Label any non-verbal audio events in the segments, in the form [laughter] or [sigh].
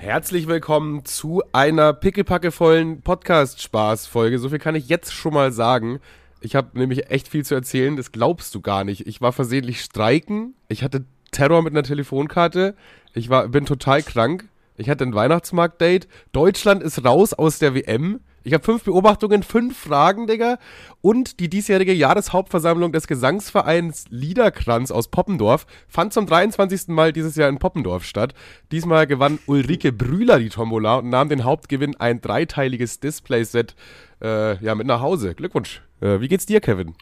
Herzlich willkommen zu einer pickelpackevollen Podcast-Spaß-Folge. So viel kann ich jetzt schon mal sagen. Ich habe nämlich echt viel zu erzählen, das glaubst du gar nicht. Ich war versehentlich streiken, ich hatte Terror mit einer Telefonkarte, ich war, bin total krank, ich hatte ein Weihnachtsmarkt-Date, Deutschland ist raus aus der WM, ich habe fünf Beobachtungen, fünf Fragen, Digga. Und die diesjährige Jahreshauptversammlung des Gesangsvereins Liederkranz aus Poppendorf fand zum 23. Mal dieses Jahr in Poppendorf statt. Diesmal gewann Ulrike Brühler die Tombola und nahm den Hauptgewinn ein dreiteiliges Display-Set äh, ja, mit nach Hause. Glückwunsch. Äh, wie geht's dir, Kevin?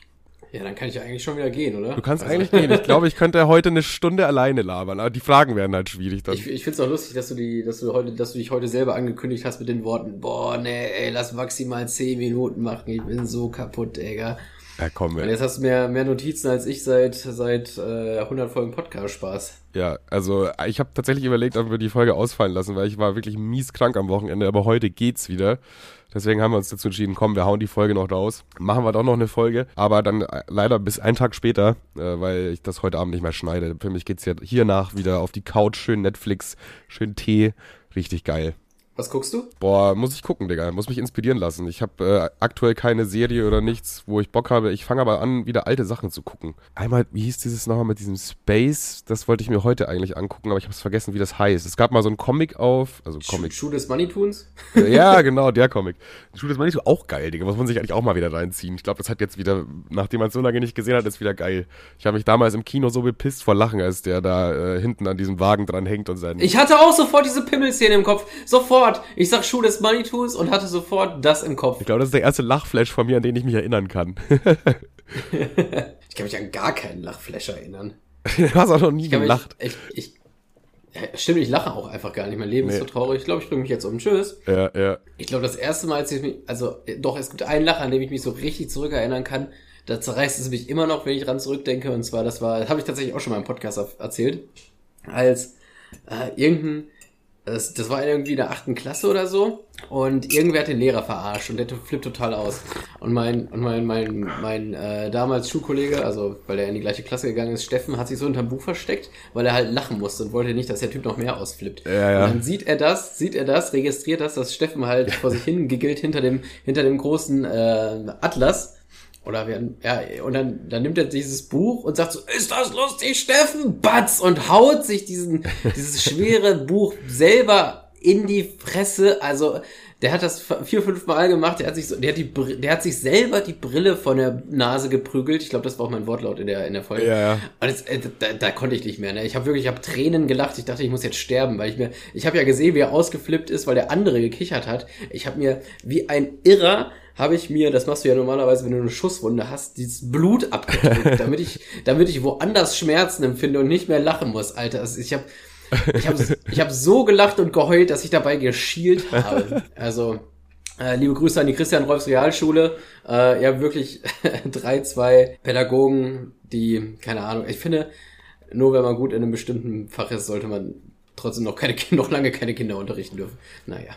Ja, dann kann ich ja eigentlich schon wieder gehen, oder? Du kannst also. eigentlich gehen. Ich glaube, ich könnte heute eine Stunde alleine labern, aber die Fragen werden halt schwierig dann. Ich, ich finde es auch lustig, dass du die, dass du heute, dass du dich heute selber angekündigt hast mit den Worten, boah, nee, ey, lass maximal zehn Minuten machen, ich bin so kaputt, Digga. Ja, komm, ey. Und jetzt hast du mehr, mehr Notizen als ich seit, seit äh, 100 Folgen Podcast-Spaß. Ja, also ich habe tatsächlich überlegt, ob wir die Folge ausfallen lassen, weil ich war wirklich mies krank am Wochenende, aber heute geht's wieder. Deswegen haben wir uns dazu entschieden, komm, wir hauen die Folge noch raus. Machen wir doch noch eine Folge, aber dann äh, leider bis einen Tag später, äh, weil ich das heute Abend nicht mehr schneide. Für mich geht's ja hiernach wieder auf die Couch, schön Netflix, schön Tee, richtig geil. Was guckst du? Boah, muss ich gucken, Digga. Muss mich inspirieren lassen. Ich habe äh, aktuell keine Serie oder nichts, wo ich Bock habe. Ich fange aber an, wieder alte Sachen zu gucken. Einmal, wie hieß dieses nochmal mit diesem Space? Das wollte ich mir heute eigentlich angucken, aber ich habe es vergessen, wie das heißt. Es gab mal so ein Comic auf, also Comic. Schuh des Money Toons? ja, [laughs] genau, der Comic. Schuh des Money Toons auch geil, Digga. Muss man sich eigentlich auch mal wieder reinziehen. Ich glaube, das hat jetzt wieder, nachdem man es so lange nicht gesehen hat, ist wieder geil. Ich habe mich damals im Kino so bepisst vor Lachen, als der da äh, hinten an diesem Wagen dran hängt und sein. Ich hatte auch sofort diese Pimmelszene im Kopf. Sofort. Ich sag Schuh des des Money Tools und hatte sofort das im Kopf. Ich glaube, das ist der erste Lachflash von mir, an den ich mich erinnern kann. [laughs] [laughs] ich kann mich an gar keinen Lachflash erinnern. du hast auch noch nie gelacht. Mich, ich, ich, stimmt, ich lache auch einfach gar nicht. Mein Leben nee. ist so traurig. Ich glaube, ich bringe mich jetzt um. Tschüss. Ja, ja. Ich glaube, das erste Mal, als ich mich, also doch, es gibt einen Lacher, an dem ich mich so richtig zurückerinnern kann. Da zerreißt es mich immer noch, wenn ich dran zurückdenke. Und zwar, das war, das habe ich tatsächlich auch schon mal im Podcast erzählt, als äh, irgendein das, das war irgendwie in der achten Klasse oder so. Und irgendwer hat den Lehrer verarscht und der flippt total aus. Und mein, und mein, mein, mein äh, damals Schulkollege, also weil er in die gleiche Klasse gegangen ist, Steffen, hat sich so unterm Buch versteckt, weil er halt lachen musste und wollte nicht, dass der Typ noch mehr ausflippt. Ja, ja. Und dann sieht er das, sieht er das, registriert das, dass Steffen halt vor sich hin giggelt hinter dem, hinter dem großen äh, Atlas oder werden, ja, und dann, dann nimmt er dieses Buch und sagt so, ist das lustig, Steffen? Batz! Und haut sich diesen, [laughs] dieses schwere Buch selber in die Fresse. Also, der hat das vier, fünf Mal gemacht. Der hat sich so, der hat die, der hat sich selber die Brille von der Nase geprügelt. Ich glaube, das war auch mein Wortlaut in der in der Folge. Ja, ja. Und das, äh, da, da konnte ich nicht mehr. Ne? Ich habe wirklich, ich habe Tränen gelacht. Ich dachte, ich muss jetzt sterben, weil ich mir, ich habe ja gesehen, wie er ausgeflippt ist, weil der andere gekichert hat. Ich habe mir wie ein Irrer habe ich mir, das machst du ja normalerweise, wenn du eine Schusswunde hast, dieses Blut abgedrückt, [laughs] damit ich, damit ich woanders Schmerzen empfinde und nicht mehr lachen muss, Alter. Also ich habe ich hab, ich hab so gelacht und geheult, dass ich dabei geschielt habe. [laughs] Also, äh, liebe Grüße an die Christian Rolfs Realschule. Äh, ihr habt wirklich [laughs] drei, zwei Pädagogen, die, keine Ahnung, ich finde, nur wenn man gut in einem bestimmten Fach ist, sollte man trotzdem noch keine noch lange keine Kinder unterrichten dürfen. Naja.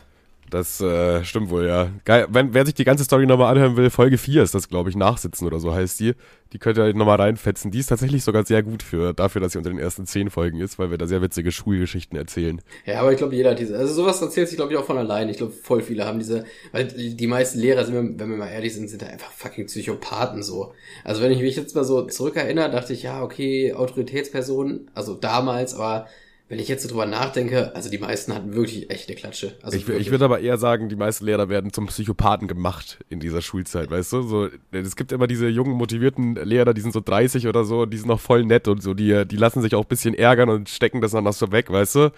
Das äh, stimmt wohl, ja. Geil. Wenn, wer sich die ganze Story nochmal anhören will, Folge 4 ist das, glaube ich, Nachsitzen oder so heißt die. Die könnt ihr nochmal reinfetzen. Die ist tatsächlich sogar sehr gut für, dafür, dass sie unter den ersten zehn Folgen ist, weil wir da sehr witzige Schulgeschichten erzählen. Ja, aber ich glaube, jeder hat diese, also sowas erzählt sich, glaube ich, auch von allein. Ich glaube, voll viele haben diese, weil die meisten Lehrer, sind, wenn wir mal ehrlich sind, sind da einfach fucking Psychopathen so. Also wenn ich mich jetzt mal so zurückerinnere, dachte ich, ja, okay, Autoritätspersonen, also damals, aber wenn ich jetzt so drüber nachdenke, also die meisten hatten wirklich echte Klatsche. Also ich, ich würde aber eher sagen, die meisten Lehrer werden zum Psychopathen gemacht in dieser Schulzeit, weißt du? So, es gibt immer diese jungen, motivierten Lehrer, die sind so 30 oder so, die sind noch voll nett und so, die, die lassen sich auch ein bisschen ärgern und stecken das dann noch so weg, weißt du?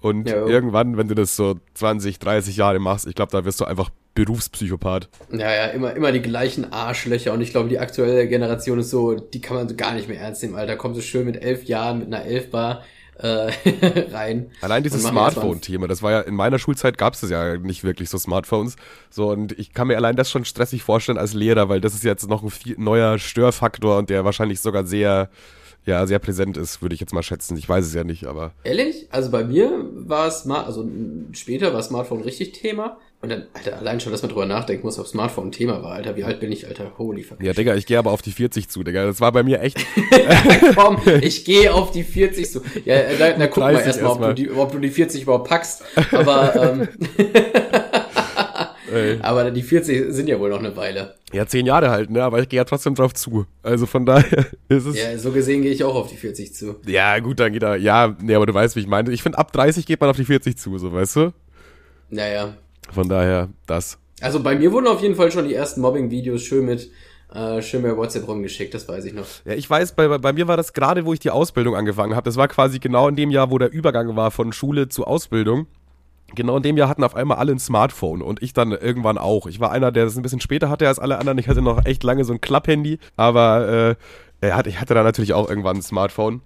Und ja, irgendwann, wenn du das so 20, 30 Jahre machst, ich glaube, da wirst du einfach Berufspsychopath. Ja, ja, immer, immer die gleichen Arschlöcher. Und ich glaube, die aktuelle Generation ist so, die kann man so gar nicht mehr ernst nehmen, Alter. Kommt so schön mit elf Jahren mit einer Elfbar äh, [laughs] rein. Allein dieses Smartphone-Thema, das war ja, in meiner Schulzeit gab es das ja nicht wirklich so Smartphones. So, und ich kann mir allein das schon stressig vorstellen als Lehrer, weil das ist jetzt noch ein viel, neuer Störfaktor und der wahrscheinlich sogar sehr ja sehr präsent ist, würde ich jetzt mal schätzen. Ich weiß es ja nicht, aber. Ehrlich? Also bei mir war Smart, also später war Smartphone richtig Thema. Und dann, Alter, allein schon, dass man drüber nachdenken muss, ob Smartphone ein Thema war, Alter. Wie alt bin ich, Alter? Holy fuck. Ja, Digga, ich gehe aber auf die 40 zu, Digga. Das war bei mir echt. [laughs] Komm, ich gehe auf die 40 zu. Ja, da, da guck mal erstmal, erst ob, du die, ob du die 40 überhaupt packst. Aber, ähm, [laughs] aber die 40 sind ja wohl noch eine Weile. Ja, zehn Jahre halt, ne? Aber ich gehe ja trotzdem drauf zu. Also von daher [laughs] ist es. Ja, so gesehen gehe ich auch auf die 40 zu. Ja, gut, dann geht er. Ja, nee, aber du weißt, wie ich meine. Ich finde, ab 30 geht man auf die 40 zu, so weißt du? Naja. Von daher, das. Also bei mir wurden auf jeden Fall schon die ersten Mobbing-Videos schön mit äh, schön bei WhatsApp rumgeschickt, das weiß ich noch. Ja, ich weiß, bei, bei mir war das gerade, wo ich die Ausbildung angefangen habe. Das war quasi genau in dem Jahr, wo der Übergang war von Schule zu Ausbildung. Genau in dem Jahr hatten auf einmal alle ein Smartphone und ich dann irgendwann auch. Ich war einer, der das ein bisschen später hatte als alle anderen. Ich hatte noch echt lange so ein Klapphandy, aber äh, ich hatte dann natürlich auch irgendwann ein Smartphone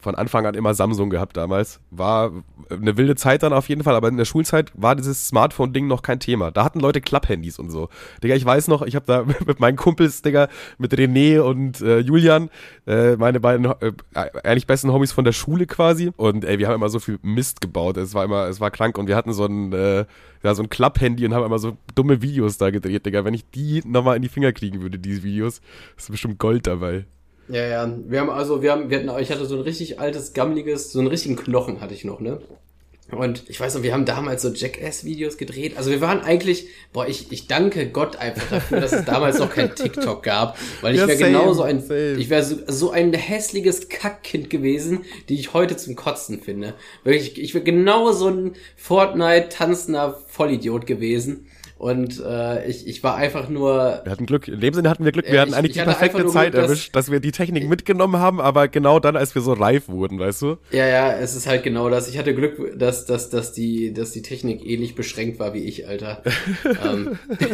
von Anfang an immer Samsung gehabt damals. War eine wilde Zeit dann auf jeden Fall, aber in der Schulzeit war dieses Smartphone-Ding noch kein Thema. Da hatten Leute Klapphandys und so. Digga, ich weiß noch, ich habe da [laughs] mit meinen Kumpels, Digga, mit René und äh, Julian, äh, meine beiden äh, eigentlich besten Homies von der Schule quasi. Und ey, wir haben immer so viel Mist gebaut. Es war immer, es war krank und wir hatten so ein, äh, ja, so ein Klapphandy und haben immer so dumme Videos da gedreht, Digga. Wenn ich die nochmal in die Finger kriegen würde, diese Videos, ist bestimmt Gold dabei. Ja, ja. Wir haben also, wir haben, wir hatten, ich hatte so ein richtig altes, gammeliges, so einen richtigen Knochen hatte ich noch, ne? Und ich weiß noch, wir haben damals so Jackass-Videos gedreht. Also wir waren eigentlich, boah, ich, ich danke Gott einfach dafür, dass es damals noch kein TikTok gab. Weil ich ja, wäre genauso ein, same. ich wäre so, so ein hässliches Kackkind gewesen, die ich heute zum Kotzen finde. Wirklich, ich wäre genau so ein Fortnite-tanzender Vollidiot gewesen. Und äh, ich, ich war einfach nur. Wir hatten Glück. In dem Sinne hatten wir Glück. Wir hatten eigentlich die perfekte Zeit Glück, erwischt, dass, dass wir die Technik mitgenommen haben, aber genau dann, als wir so reif wurden, weißt du? Ja, ja, es ist halt genau das. Ich hatte Glück, dass, dass, dass, die, dass die Technik ähnlich beschränkt war wie ich, Alter. [laughs] ähm. [laughs]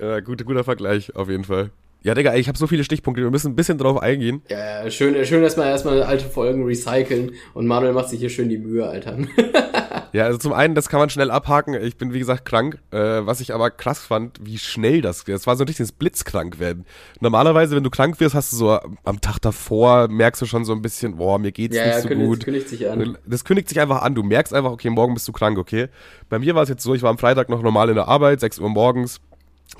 ja, gut, guter Vergleich, auf jeden Fall. Ja, Digga, ich habe so viele Stichpunkte, wir müssen ein bisschen drauf eingehen. Ja, ja schön, schön, dass wir erstmal alte Folgen recyceln und Manuel macht sich hier schön die Mühe, Alter. [laughs] Ja, also zum einen, das kann man schnell abhaken. Ich bin, wie gesagt, krank. Äh, was ich aber krass fand, wie schnell das. Das war so ein richtiges Blitzkrank werden. Normalerweise, wenn du krank wirst, hast du so am Tag davor, merkst du schon so ein bisschen, boah, mir geht's ja, nicht ja, so kündigt, gut. Kündigt sich an. Das kündigt sich einfach an. Du merkst einfach, okay, morgen bist du krank, okay. Bei mir war es jetzt so, ich war am Freitag noch normal in der Arbeit, 6 Uhr morgens,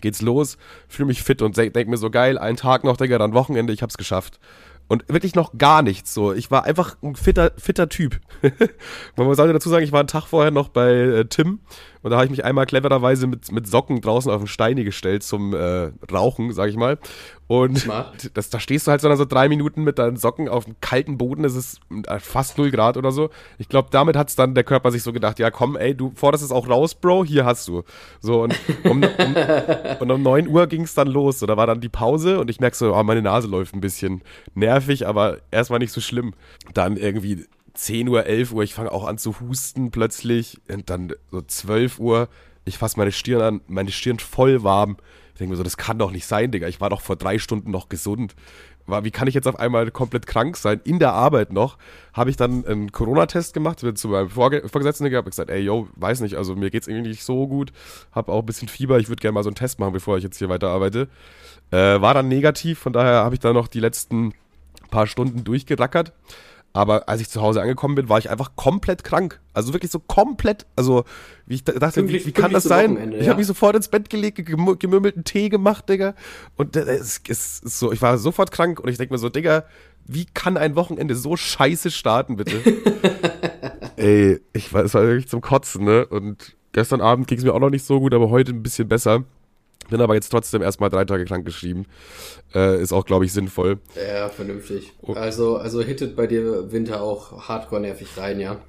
geht's los, fühle mich fit und denk mir so geil, einen Tag noch, Digga, dann Wochenende, ich hab's geschafft. Und wirklich noch gar nichts so. Ich war einfach ein fitter, fitter Typ. [laughs] Man sollte dazu sagen, ich war einen Tag vorher noch bei äh, Tim und da habe ich mich einmal clevererweise mit, mit Socken draußen auf den Steine gestellt zum äh, Rauchen, sag ich mal. Und [laughs] das, da stehst du halt so, dann so drei Minuten mit deinen Socken auf dem kalten Boden, es ist äh, fast null Grad oder so. Ich glaube, damit hat es dann der Körper sich so gedacht, ja komm, ey, du forderst es auch raus, Bro, hier hast du. So, und um, um, [laughs] und um 9 Uhr ging es dann los. So, da war dann die Pause und ich merke so, oh, meine Nase läuft ein bisschen nervig, aber erstmal nicht so schlimm. Dann irgendwie 10 Uhr, 11 Uhr, ich fange auch an zu husten plötzlich. Und dann so 12 Uhr, ich fasse meine Stirn an, meine Stirn voll warm. Ich denke mir so, das kann doch nicht sein, Digga. Ich war doch vor drei Stunden noch gesund. Wie kann ich jetzt auf einmal komplett krank sein? In der Arbeit noch habe ich dann einen Corona-Test gemacht, bin zu meinem Vorge Vorgesetzten gehabt, gesagt, ey, yo, weiß nicht, also mir geht's irgendwie nicht so gut, habe auch ein bisschen Fieber, ich würde gerne mal so einen Test machen, bevor ich jetzt hier weiter arbeite. Äh, war dann negativ, von daher habe ich dann noch die letzten paar Stunden durchgerackert. Aber als ich zu Hause angekommen bin, war ich einfach komplett krank. Also wirklich so komplett. Also, wie ich dachte, pünktlich, wie, wie kann das sein? Ich ja. habe mich sofort ins Bett gelegt, gemümmelten Tee gemacht, Digga. Und es ist so, ich war sofort krank und ich denke mir so, Digga, wie kann ein Wochenende so scheiße starten, bitte? [laughs] Ey, ich war, es war wirklich zum Kotzen, ne? Und gestern Abend ging es mir auch noch nicht so gut, aber heute ein bisschen besser. Bin aber jetzt trotzdem erstmal drei Tage krank geschrieben. Äh, ist auch, glaube ich, sinnvoll. Ja, vernünftig. Oh. Also, also hittet bei dir Winter auch hardcore nervig rein, ja?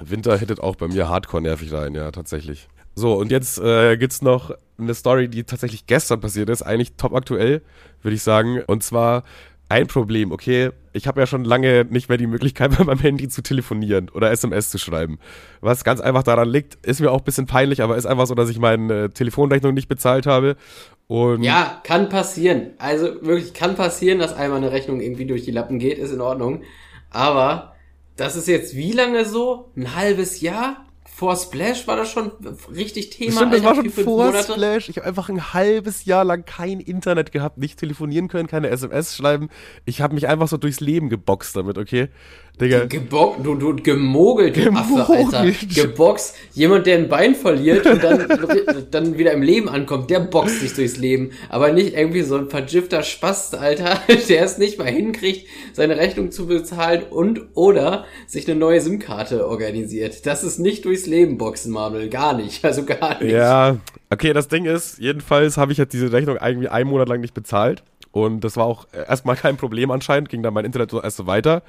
Winter hittet auch bei mir hardcore nervig rein, ja, tatsächlich. So, und jetzt äh, gibt's noch eine Story, die tatsächlich gestern passiert ist, eigentlich top aktuell, würde ich sagen. Und zwar ein Problem, okay, ich habe ja schon lange nicht mehr die Möglichkeit, [laughs] bei meinem Handy zu telefonieren oder SMS zu schreiben. Was ganz einfach daran liegt, ist mir auch ein bisschen peinlich, aber ist einfach so, dass ich meine Telefonrechnung nicht bezahlt habe. Und ja, kann passieren. Also wirklich kann passieren, dass einmal eine Rechnung irgendwie durch die Lappen geht, ist in Ordnung. Aber das ist jetzt wie lange so? Ein halbes Jahr? Vor Splash war das schon richtig Thema. Stimmt, das war schon vor Monate. Splash. Ich habe einfach ein halbes Jahr lang kein Internet gehabt, nicht telefonieren können, keine SMS schreiben. Ich habe mich einfach so durchs Leben geboxt damit, okay? Digga. Gebo du, du gemogelt, du Affe, Alter. Geboxt. Jemand, der ein Bein verliert und dann, [laughs] dann wieder im Leben ankommt, der boxt sich durchs Leben. Aber nicht irgendwie so ein vergifter Spast, Alter, [laughs] der es nicht mal hinkriegt, seine Rechnung zu bezahlen und oder sich eine neue SIM-Karte organisiert. Das ist nicht durchs Leben boxen, Manuel. Gar nicht. [laughs] Also gar nicht. Ja, okay, das Ding ist, jedenfalls habe ich jetzt diese Rechnung irgendwie einen Monat lang nicht bezahlt. Und das war auch erstmal kein Problem anscheinend, ging dann mein Internet so erst so weiter.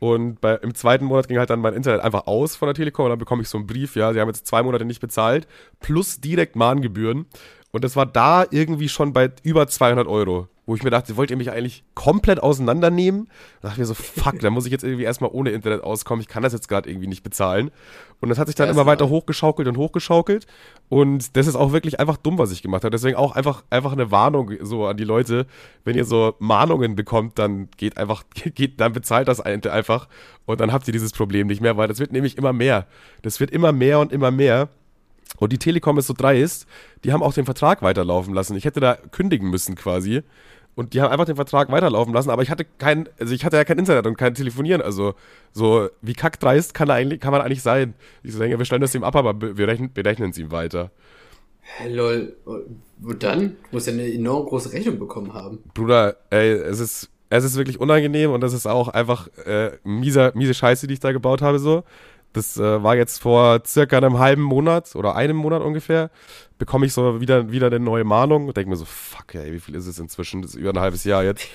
Und bei, im zweiten Monat ging halt dann mein Internet einfach aus von der Telekom und dann bekomme ich so einen Brief, ja, sie haben jetzt zwei Monate nicht bezahlt, plus direkt Mahngebühren. Und das war da irgendwie schon bei über 200 Euro wo ich mir dachte, wollt ihr mich eigentlich komplett auseinandernehmen? Da dachte ich mir so, fuck, da muss ich jetzt irgendwie erstmal ohne Internet auskommen. Ich kann das jetzt gerade irgendwie nicht bezahlen. Und das hat sich dann Erst immer weiter hochgeschaukelt und hochgeschaukelt. Und das ist auch wirklich einfach dumm, was ich gemacht habe. Deswegen auch einfach, einfach eine Warnung so an die Leute. Wenn ihr so Mahnungen bekommt, dann geht einfach, [laughs] geht, dann bezahlt das einfach. Und dann habt ihr dieses Problem nicht mehr, weil das wird nämlich immer mehr. Das wird immer mehr und immer mehr. Und die Telekom ist so dreist, die haben auch den Vertrag weiterlaufen lassen. Ich hätte da kündigen müssen quasi. Und die haben einfach den Vertrag weiterlaufen lassen, aber ich hatte kein, also ich hatte ja kein Internet und kein Telefonieren. Also so wie kackdreist kann, eigentlich, kann man eigentlich sein. Ich denke, wir stellen das ihm ab, aber wir rechnen, wir rechnen es ihm weiter. Hey, lol, wo dann? Du musst ja eine enorm große Rechnung bekommen haben. Bruder, ey, es ist, es ist wirklich unangenehm und das ist auch einfach äh, mieser, miese Scheiße, die ich da gebaut habe so. Das äh, war jetzt vor circa einem halben Monat oder einem Monat ungefähr, bekomme ich so wieder, wieder eine neue Mahnung und denke mir so, fuck, ey, wie viel ist es inzwischen? Das ist über ein halbes Jahr jetzt.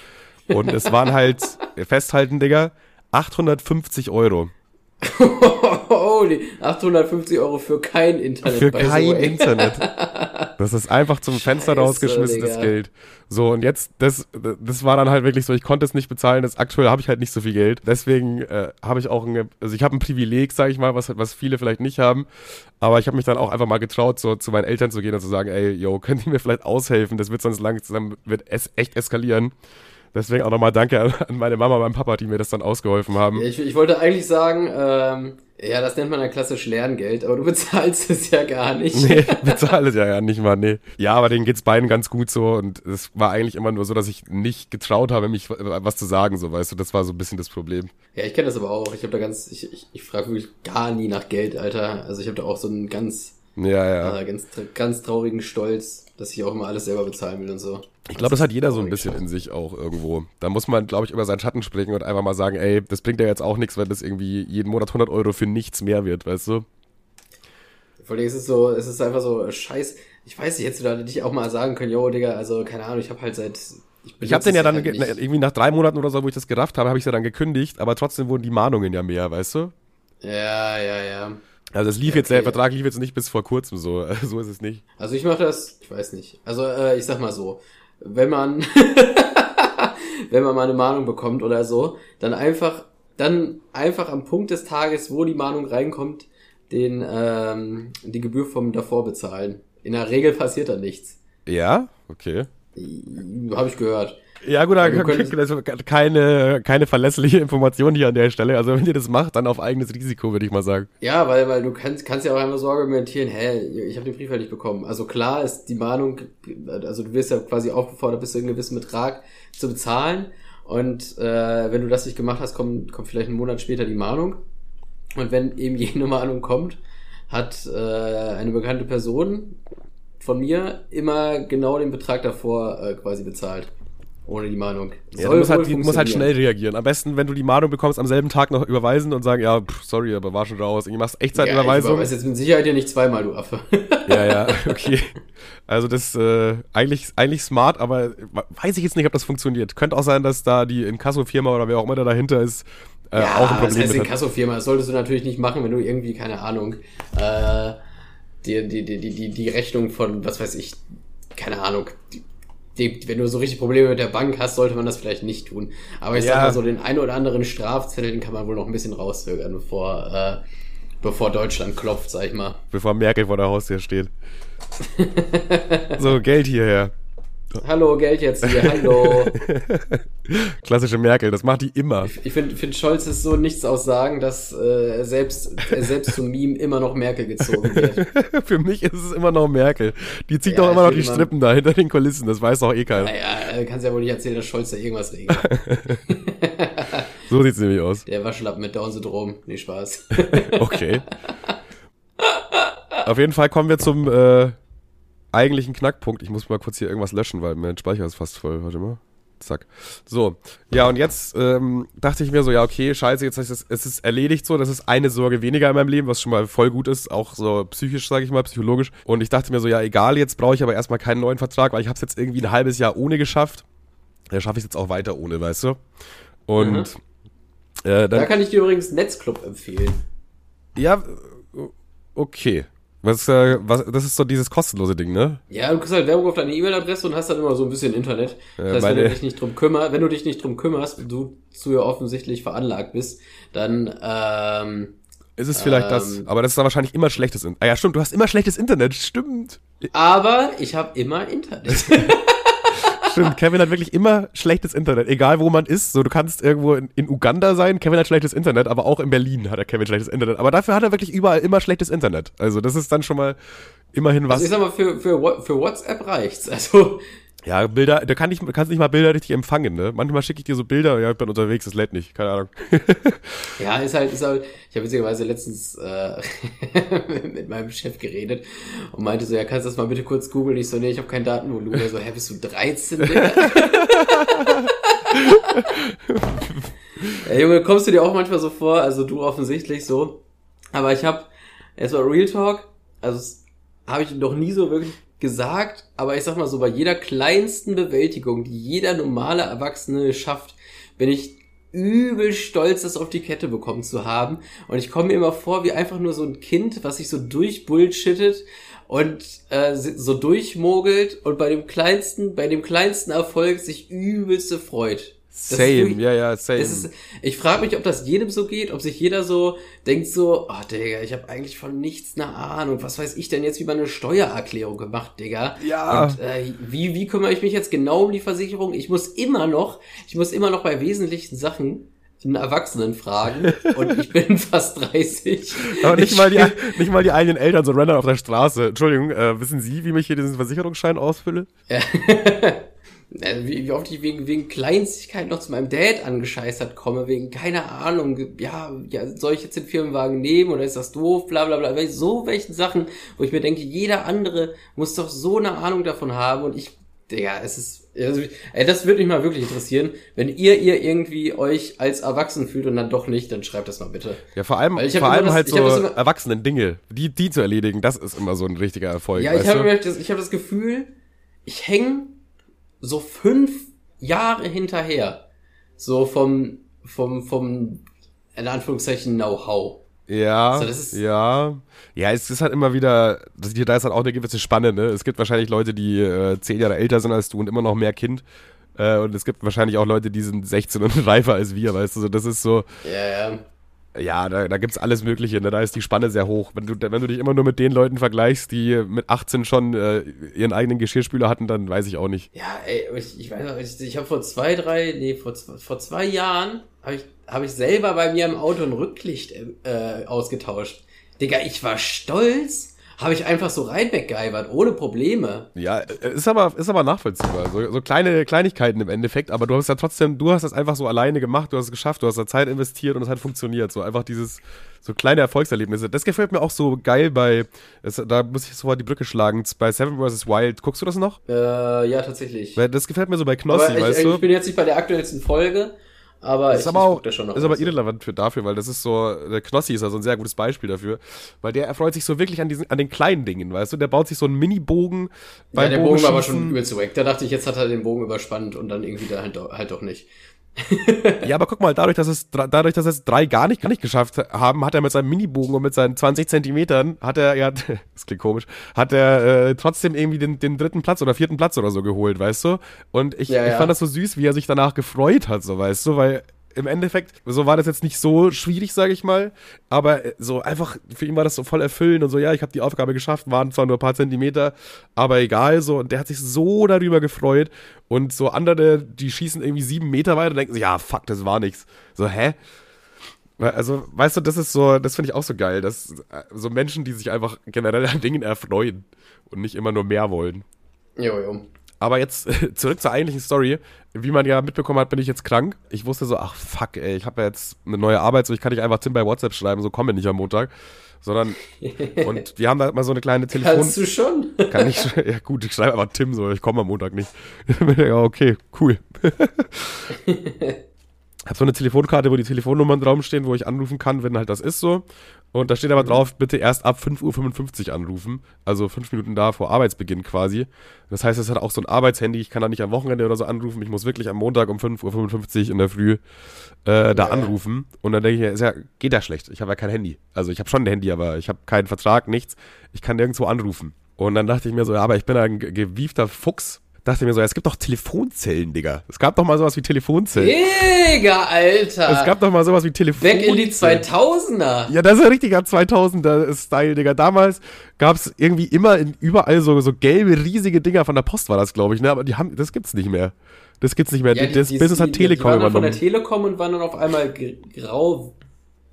Und es waren halt, [laughs] festhalten, Digga, 850 Euro. [laughs] Holy, 850 Euro für kein Internet. Für kein Internet. [laughs] Das ist einfach zum Fenster Scheiße, rausgeschmissen, Digga. das Geld. So, und jetzt, das, das war dann halt wirklich so, ich konnte es nicht bezahlen, das, aktuell habe ich halt nicht so viel Geld. Deswegen äh, habe ich auch ein, also ich habe ein Privileg, sage ich mal, was, was viele vielleicht nicht haben. Aber ich habe mich dann auch einfach mal getraut, so zu meinen Eltern zu gehen und zu sagen, ey, yo, könnt ihr mir vielleicht aushelfen? Das wird sonst langsam, wird es echt eskalieren. Deswegen auch nochmal Danke an meine Mama und meinen Papa, die mir das dann ausgeholfen haben. Ja, ich, ich wollte eigentlich sagen, ähm, ja, das nennt man ja klassisch Lerngeld, aber du bezahlst [laughs] es ja gar nicht. Nee, bezahle es ja, ja nicht mal, nee. Ja, aber denen geht's beiden ganz gut so und es war eigentlich immer nur so, dass ich nicht getraut habe, mich was zu sagen, so weißt du, das war so ein bisschen das Problem. Ja, ich kenne das aber auch. Ich habe da ganz, ich, ich, ich frage wirklich gar nie nach Geld, Alter. Also ich habe da auch so einen ganz, ja, ja. Äh, ganz, ganz traurigen Stolz, dass ich auch immer alles selber bezahlen will und so. Ich glaube, das hat jeder so ein bisschen in sich auch irgendwo. Da muss man, glaube ich, über seinen Schatten springen und einfach mal sagen, ey, das bringt ja jetzt auch nichts, wenn das irgendwie jeden Monat 100 Euro für nichts mehr wird, weißt du? Vor allem ist es so, es ist einfach so scheiß. Ich weiß nicht, hättest du da nicht auch mal sagen können, yo, Digga, also keine Ahnung, ich habe halt seit ich, ich habe den ja dann halt irgendwie nach drei Monaten oder so, wo ich das gerafft habe, habe ich ja dann gekündigt, aber trotzdem wurden die Mahnungen ja mehr, weißt du? Ja, ja, ja. Also es lief okay. jetzt, der Vertrag lief jetzt nicht bis vor kurzem so, [laughs] so ist es nicht. Also ich mache das, ich weiß nicht. Also äh, ich sag mal so, wenn man, [laughs] wenn man mal eine Mahnung bekommt oder so, dann einfach, dann einfach am Punkt des Tages, wo die Mahnung reinkommt, den, ähm, die Gebühr vom davor bezahlen. In der Regel passiert da nichts. Ja? Okay. Habe ich gehört. Ja gut, also keine, keine verlässliche Information hier an der Stelle. Also wenn ihr das macht, dann auf eigenes Risiko, würde ich mal sagen. Ja, weil, weil du kannst, kannst ja auch einmal so argumentieren, hä, ich habe den Brief ja nicht bekommen. Also klar ist die Mahnung, also du wirst ja quasi aufgefordert, bis zu einem gewissen Betrag zu bezahlen. Und äh, wenn du das nicht gemacht hast, kommt, kommt vielleicht einen Monat später die Mahnung. Und wenn eben jene Mahnung kommt, hat äh, eine bekannte Person von mir immer genau den Betrag davor äh, quasi bezahlt. Ohne die Mahnung. Ja, du musst halt, du musst halt schnell reagieren. Am besten, wenn du die Mahnung bekommst, am selben Tag noch überweisen und sagen, ja, pff, sorry, aber war schon raus. Du machst Echtzeitüberweisung. Ja, ich jetzt mit Sicherheit ja nicht zweimal, du Affe. [laughs] ja, ja, okay. Also das äh, eigentlich, eigentlich smart, aber weiß ich jetzt nicht, ob das funktioniert. Könnte auch sein, dass da die Inkasso-Firma oder wer auch immer da dahinter ist, äh, ja, auch ein Problem das heißt Inkasso-Firma, das solltest du natürlich nicht machen, wenn du irgendwie, keine Ahnung, äh, die, die, die, die, die Rechnung von, was weiß ich, keine Ahnung, die, die, wenn du so richtig Probleme mit der Bank hast, sollte man das vielleicht nicht tun. Aber ich ja. sag mal so, den ein oder anderen Strafzettel, kann man wohl noch ein bisschen rauszögern, bevor, äh, bevor Deutschland klopft, sag ich mal. Bevor Merkel vor der Haustür steht. [laughs] so, Geld hierher. Hallo, Geld jetzt hier, hallo. [laughs] Klassische Merkel, das macht die immer. Ich finde, find Scholz ist so nichts aussagen, dass äh, selbst, er selbst zum Meme immer noch Merkel gezogen wird. [laughs] Für mich ist es immer noch Merkel. Die zieht Ja, doch immer noch ich die will Strippen da hinter den Kulissen, das weiß doch eh keiner. Naja, äh, kannst ja wohl nicht erzählen, dass Scholz da irgendwas regelt. [laughs] So sieht's nämlich aus. Der Waschlappen mit Down-Syndrom. Nee, Spaß. Okay. Auf jeden Fall kommen wir zum äh, eigentlichen Knackpunkt. Ich muss mal kurz hier irgendwas löschen, weil mein Speicher ist fast voll. Warte mal. Zack. So. Ja, und jetzt ähm, dachte ich mir so, ja, okay, scheiße, jetzt ist es, es ist erledigt so. Das ist eine Sorge weniger in meinem Leben, was schon mal voll gut ist. Auch so psychisch, sage ich mal, psychologisch. Und ich dachte mir so, ja, egal, jetzt brauche ich aber erstmal keinen neuen Vertrag, weil ich habe es jetzt irgendwie ein halbes Jahr ohne geschafft. Da schaffe ich es jetzt auch weiter ohne, weißt du? Und Mhm. äh, Da dann, kann ich dir übrigens Netzclub empfehlen. ja, okay. Was, äh, was, das ist so dieses kostenlose Ding, ne? Ja, du kriegst halt Werbung auf deine E-Mail-Adresse und hast dann immer so ein bisschen Internet. Das Äh, heißt, wenn du dich nicht drum kümmerst, wenn du dich nicht drum kümmerst, du zu ja offensichtlich veranlagt bist, dann ähm, Ist es vielleicht das? Ähm. Aber das ist dann wahrscheinlich immer schlechtes Internet. Ah ja, stimmt, du hast immer schlechtes Internet. Stimmt. aber ich habe immer Internet. [laughs] Stimmt, Kevin hat wirklich immer schlechtes Internet. Egal wo man ist. So, du kannst irgendwo in, in Uganda sein, Kevin hat schlechtes Internet, aber auch in Berlin hat er Kevin schlechtes Internet. Aber dafür hat er wirklich überall immer schlechtes Internet. Also, das ist dann schon mal immerhin was. Also ich sag mal, für, für, für WhatsApp reicht's. Also, ja, Bilder, da kann ich, kannst nicht mal Bilder richtig empfangen, ne? Manchmal schicke ich dir so Bilder, ja, ich bin unterwegs, das lädt nicht, keine Ahnung. [laughs] ja, ist halt, ist halt, ich habe witzigerweise letztens äh, [laughs] mit meinem Chef geredet und meinte so, ja, kannst du das mal bitte kurz googeln? Ich so, nee, ich habe kein Datenvolumen. Er so, hä, bist du 13, Digga? [laughs] ja, Junge, kommst du dir auch manchmal so vor, also du offensichtlich so, aber ich habe, erstmal Real Talk, also habe ich noch nie so wirklich gesagt, aber ich sag mal so, bei jeder kleinsten Bewältigung, die jeder normale Erwachsene schafft, bin ich übel stolz, das auf die Kette bekommen zu haben. Und ich komme mir immer vor wie einfach nur so ein Kind, was sich so durchbullshittet und äh, so durchmogelt und bei dem kleinsten, bei dem kleinsten Erfolg sich übelste freut. Same, ja, ja, same. ist, ich frage mich, ob das jedem so geht, ob sich jeder so denkt so, oh Digga, ich habe eigentlich von nichts eine Ahnung. Was weiß ich denn jetzt, wie man eine Steuererklärung gemacht, Digga? Ja. Und äh, wie, wie kümmere ich mich jetzt genau um die Versicherung? Ich muss immer noch, ich muss immer noch bei wesentlichen Sachen einen Erwachsenen fragen [laughs] und ich bin fast 30. Aber nicht Ich mal, die, nicht mal die eigenen Eltern so random auf der Straße. Entschuldigung, äh, wissen Sie, wie ich hier diesen Versicherungsschein ausfülle? [laughs] Äh, Wie, wie oft ich wegen, wegen Kleinigkeit noch zu meinem Dad angescheißert komme, wegen, keine Ahnung, ja, ja, soll ich jetzt den Firmenwagen nehmen oder ist das doof, bla bla bla. So welchen Sachen, wo ich mir denke, jeder andere muss doch so eine Ahnung davon haben und ich, Digga, es ist, also, ey, das würde mich mal wirklich interessieren. Wenn ihr, ihr irgendwie euch als erwachsen fühlt und dann doch nicht, dann schreibt das mal bitte. Ja, vor allem, hab vor allem das- halt so hab das immer- Erwachsenen-Dinge, die, die zu erledigen, das ist immer so ein richtiger Erfolg. Ja, ich habe das, ich habe das Gefühl, ich hänge so fünf Jahre hinterher. So vom, vom, vom, in Anführungszeichen, Know-how. Ja, Also das ist- ja. Ja, es ist halt immer wieder, das, da ist halt auch eine gewisse Spanne, ne? Es gibt wahrscheinlich Leute, die äh, zehn Jahre älter sind als du und immer noch mehr Kind. Äh, und es gibt wahrscheinlich auch Leute, die sind 16 und [laughs] reifer als wir, weißt du? So, das ist so, Ja, ja. Ja, da, da gibt's alles Mögliche, ne? Da ist die Spanne sehr hoch. Wenn du, wenn du dich immer nur mit den Leuten vergleichst, die mit 18 schon äh, ihren eigenen Geschirrspüler hatten, dann weiß ich auch nicht. Ja, ey, ich, ich weiß noch, ich, ich habe vor zwei, drei, nee, vor, zwei- vor zwei Jahren habe ich, hab ich selber bei mir im Auto ein Rücklicht äh, ausgetauscht. Digga, ich war stolz, habe ich einfach so rein weggeibert, ohne Probleme. Ja, ist aber, ist aber nachvollziehbar. So, so kleine Kleinigkeiten im Endeffekt, aber du hast ja trotzdem, du hast das einfach so alleine gemacht, du hast es geschafft, du hast da Zeit investiert und es hat funktioniert. So einfach dieses, so kleine Erfolgserlebnisse. Das gefällt mir auch so geil bei, es, da muss ich sofort die Brücke schlagen, bei Seven vs. Wild. Guckst du das noch? Äh, ja, tatsächlich. Das gefällt mir so bei Knossi, aber ich, weißt ich, du? bin jetzt nicht bei der aktuellsten Folge, aber Das ist aber auch, ist aber irrelevant für dafür, weil das ist so, der Knossi ist ja so ein sehr gutes Beispiel dafür, weil der erfreut sich so wirklich an diesen, an den kleinen Dingen, weißt du, der baut sich so einen Mini-Bogen Ja, der Bogen war aber schon übel zu wack. Da dachte ich, jetzt hat er den Bogen überspannt und dann irgendwie da halt, halt doch nicht. Ja, aber guck mal, dadurch, dass es dadurch, dass es drei gar nicht, gar nicht geschafft haben, hat er mit seinem Minibogen und mit seinen 20 Zentimetern, hat er, ja, [laughs] das klingt komisch, hat er äh, trotzdem irgendwie den, den dritten Platz oder vierten Platz oder so geholt, weißt du? Und ich, Ja, ich ja. fand das so süß, wie er sich danach gefreut hat, so weißt du, weil im Endeffekt, so war das jetzt nicht so schwierig, sage ich mal, aber äh, so einfach, für ihn war das so voll erfüllend und so, ja, ich habe die Aufgabe geschafft, waren zwar nur ein paar Zentimeter, aber egal, so, und der hat sich so darüber gefreut und so andere, die schießen irgendwie sieben Meter weiter und denken sich, ja, fuck, das war nichts. So, hä? Also, weißt du, das ist so, das finde ich auch so geil, dass äh, so Menschen, die sich einfach generell an Dingen erfreuen und nicht immer nur mehr wollen. Jo, jo. Aber jetzt [laughs] zurück zur eigentlichen Story. Wie man ja mitbekommen hat, bin ich jetzt krank. Ich wusste so, ach fuck, ey, ich habe ja jetzt eine neue Arbeit, so ich kann nicht einfach Tim bei WhatsApp schreiben, so komme nicht am Montag. Sondern, [laughs] und wir haben da mal so eine kleine Telefon... Kannst du schon? [laughs] Kann ich, ja gut, ich schreibe aber Tim so, ich komme am Montag nicht. ja, okay, cool. habe so eine Telefonkarte, wo die Telefonnummern drauf stehen, wo ich anrufen kann, wenn halt das ist so. Und da steht aber mhm. drauf, bitte erst ab 5.55 Uhr anrufen. Also fünf Minuten da vor Arbeitsbeginn quasi. Das heißt, es hat auch so ein Arbeitshandy. Ich kann da nicht am Wochenende oder so anrufen. Ich muss wirklich am Montag um 5.55 Uhr in der Früh äh, da anrufen. Und dann denke ich, ist ja, geht ja schlecht. Ich habe ja kein Handy. Also ich habe schon ein Handy, aber ich habe keinen Vertrag, nichts. Ich kann nirgendwo anrufen. Und dann dachte ich mir so, ja, aber ich bin ein gewiefter Fuchs dachte mir so, es gibt doch Telefonzellen, Digga. Es gab doch mal sowas wie Telefonzellen. Digga, Alter. Es gab doch mal sowas wie Telefonzellen. Weg in die 2000er. Ja, das ist ein richtiger 2000er-Style, Digga. Damals gab es irgendwie immer in, überall so, so gelbe, riesige Dinger von der Post war das, glaube ich, ne? Aber die haben, das gibt's nicht mehr. Das gibt's nicht mehr. Ja, die, das die, Business hat Telekom die waren übernommen. von der Telekom und waren dann auf einmal grau,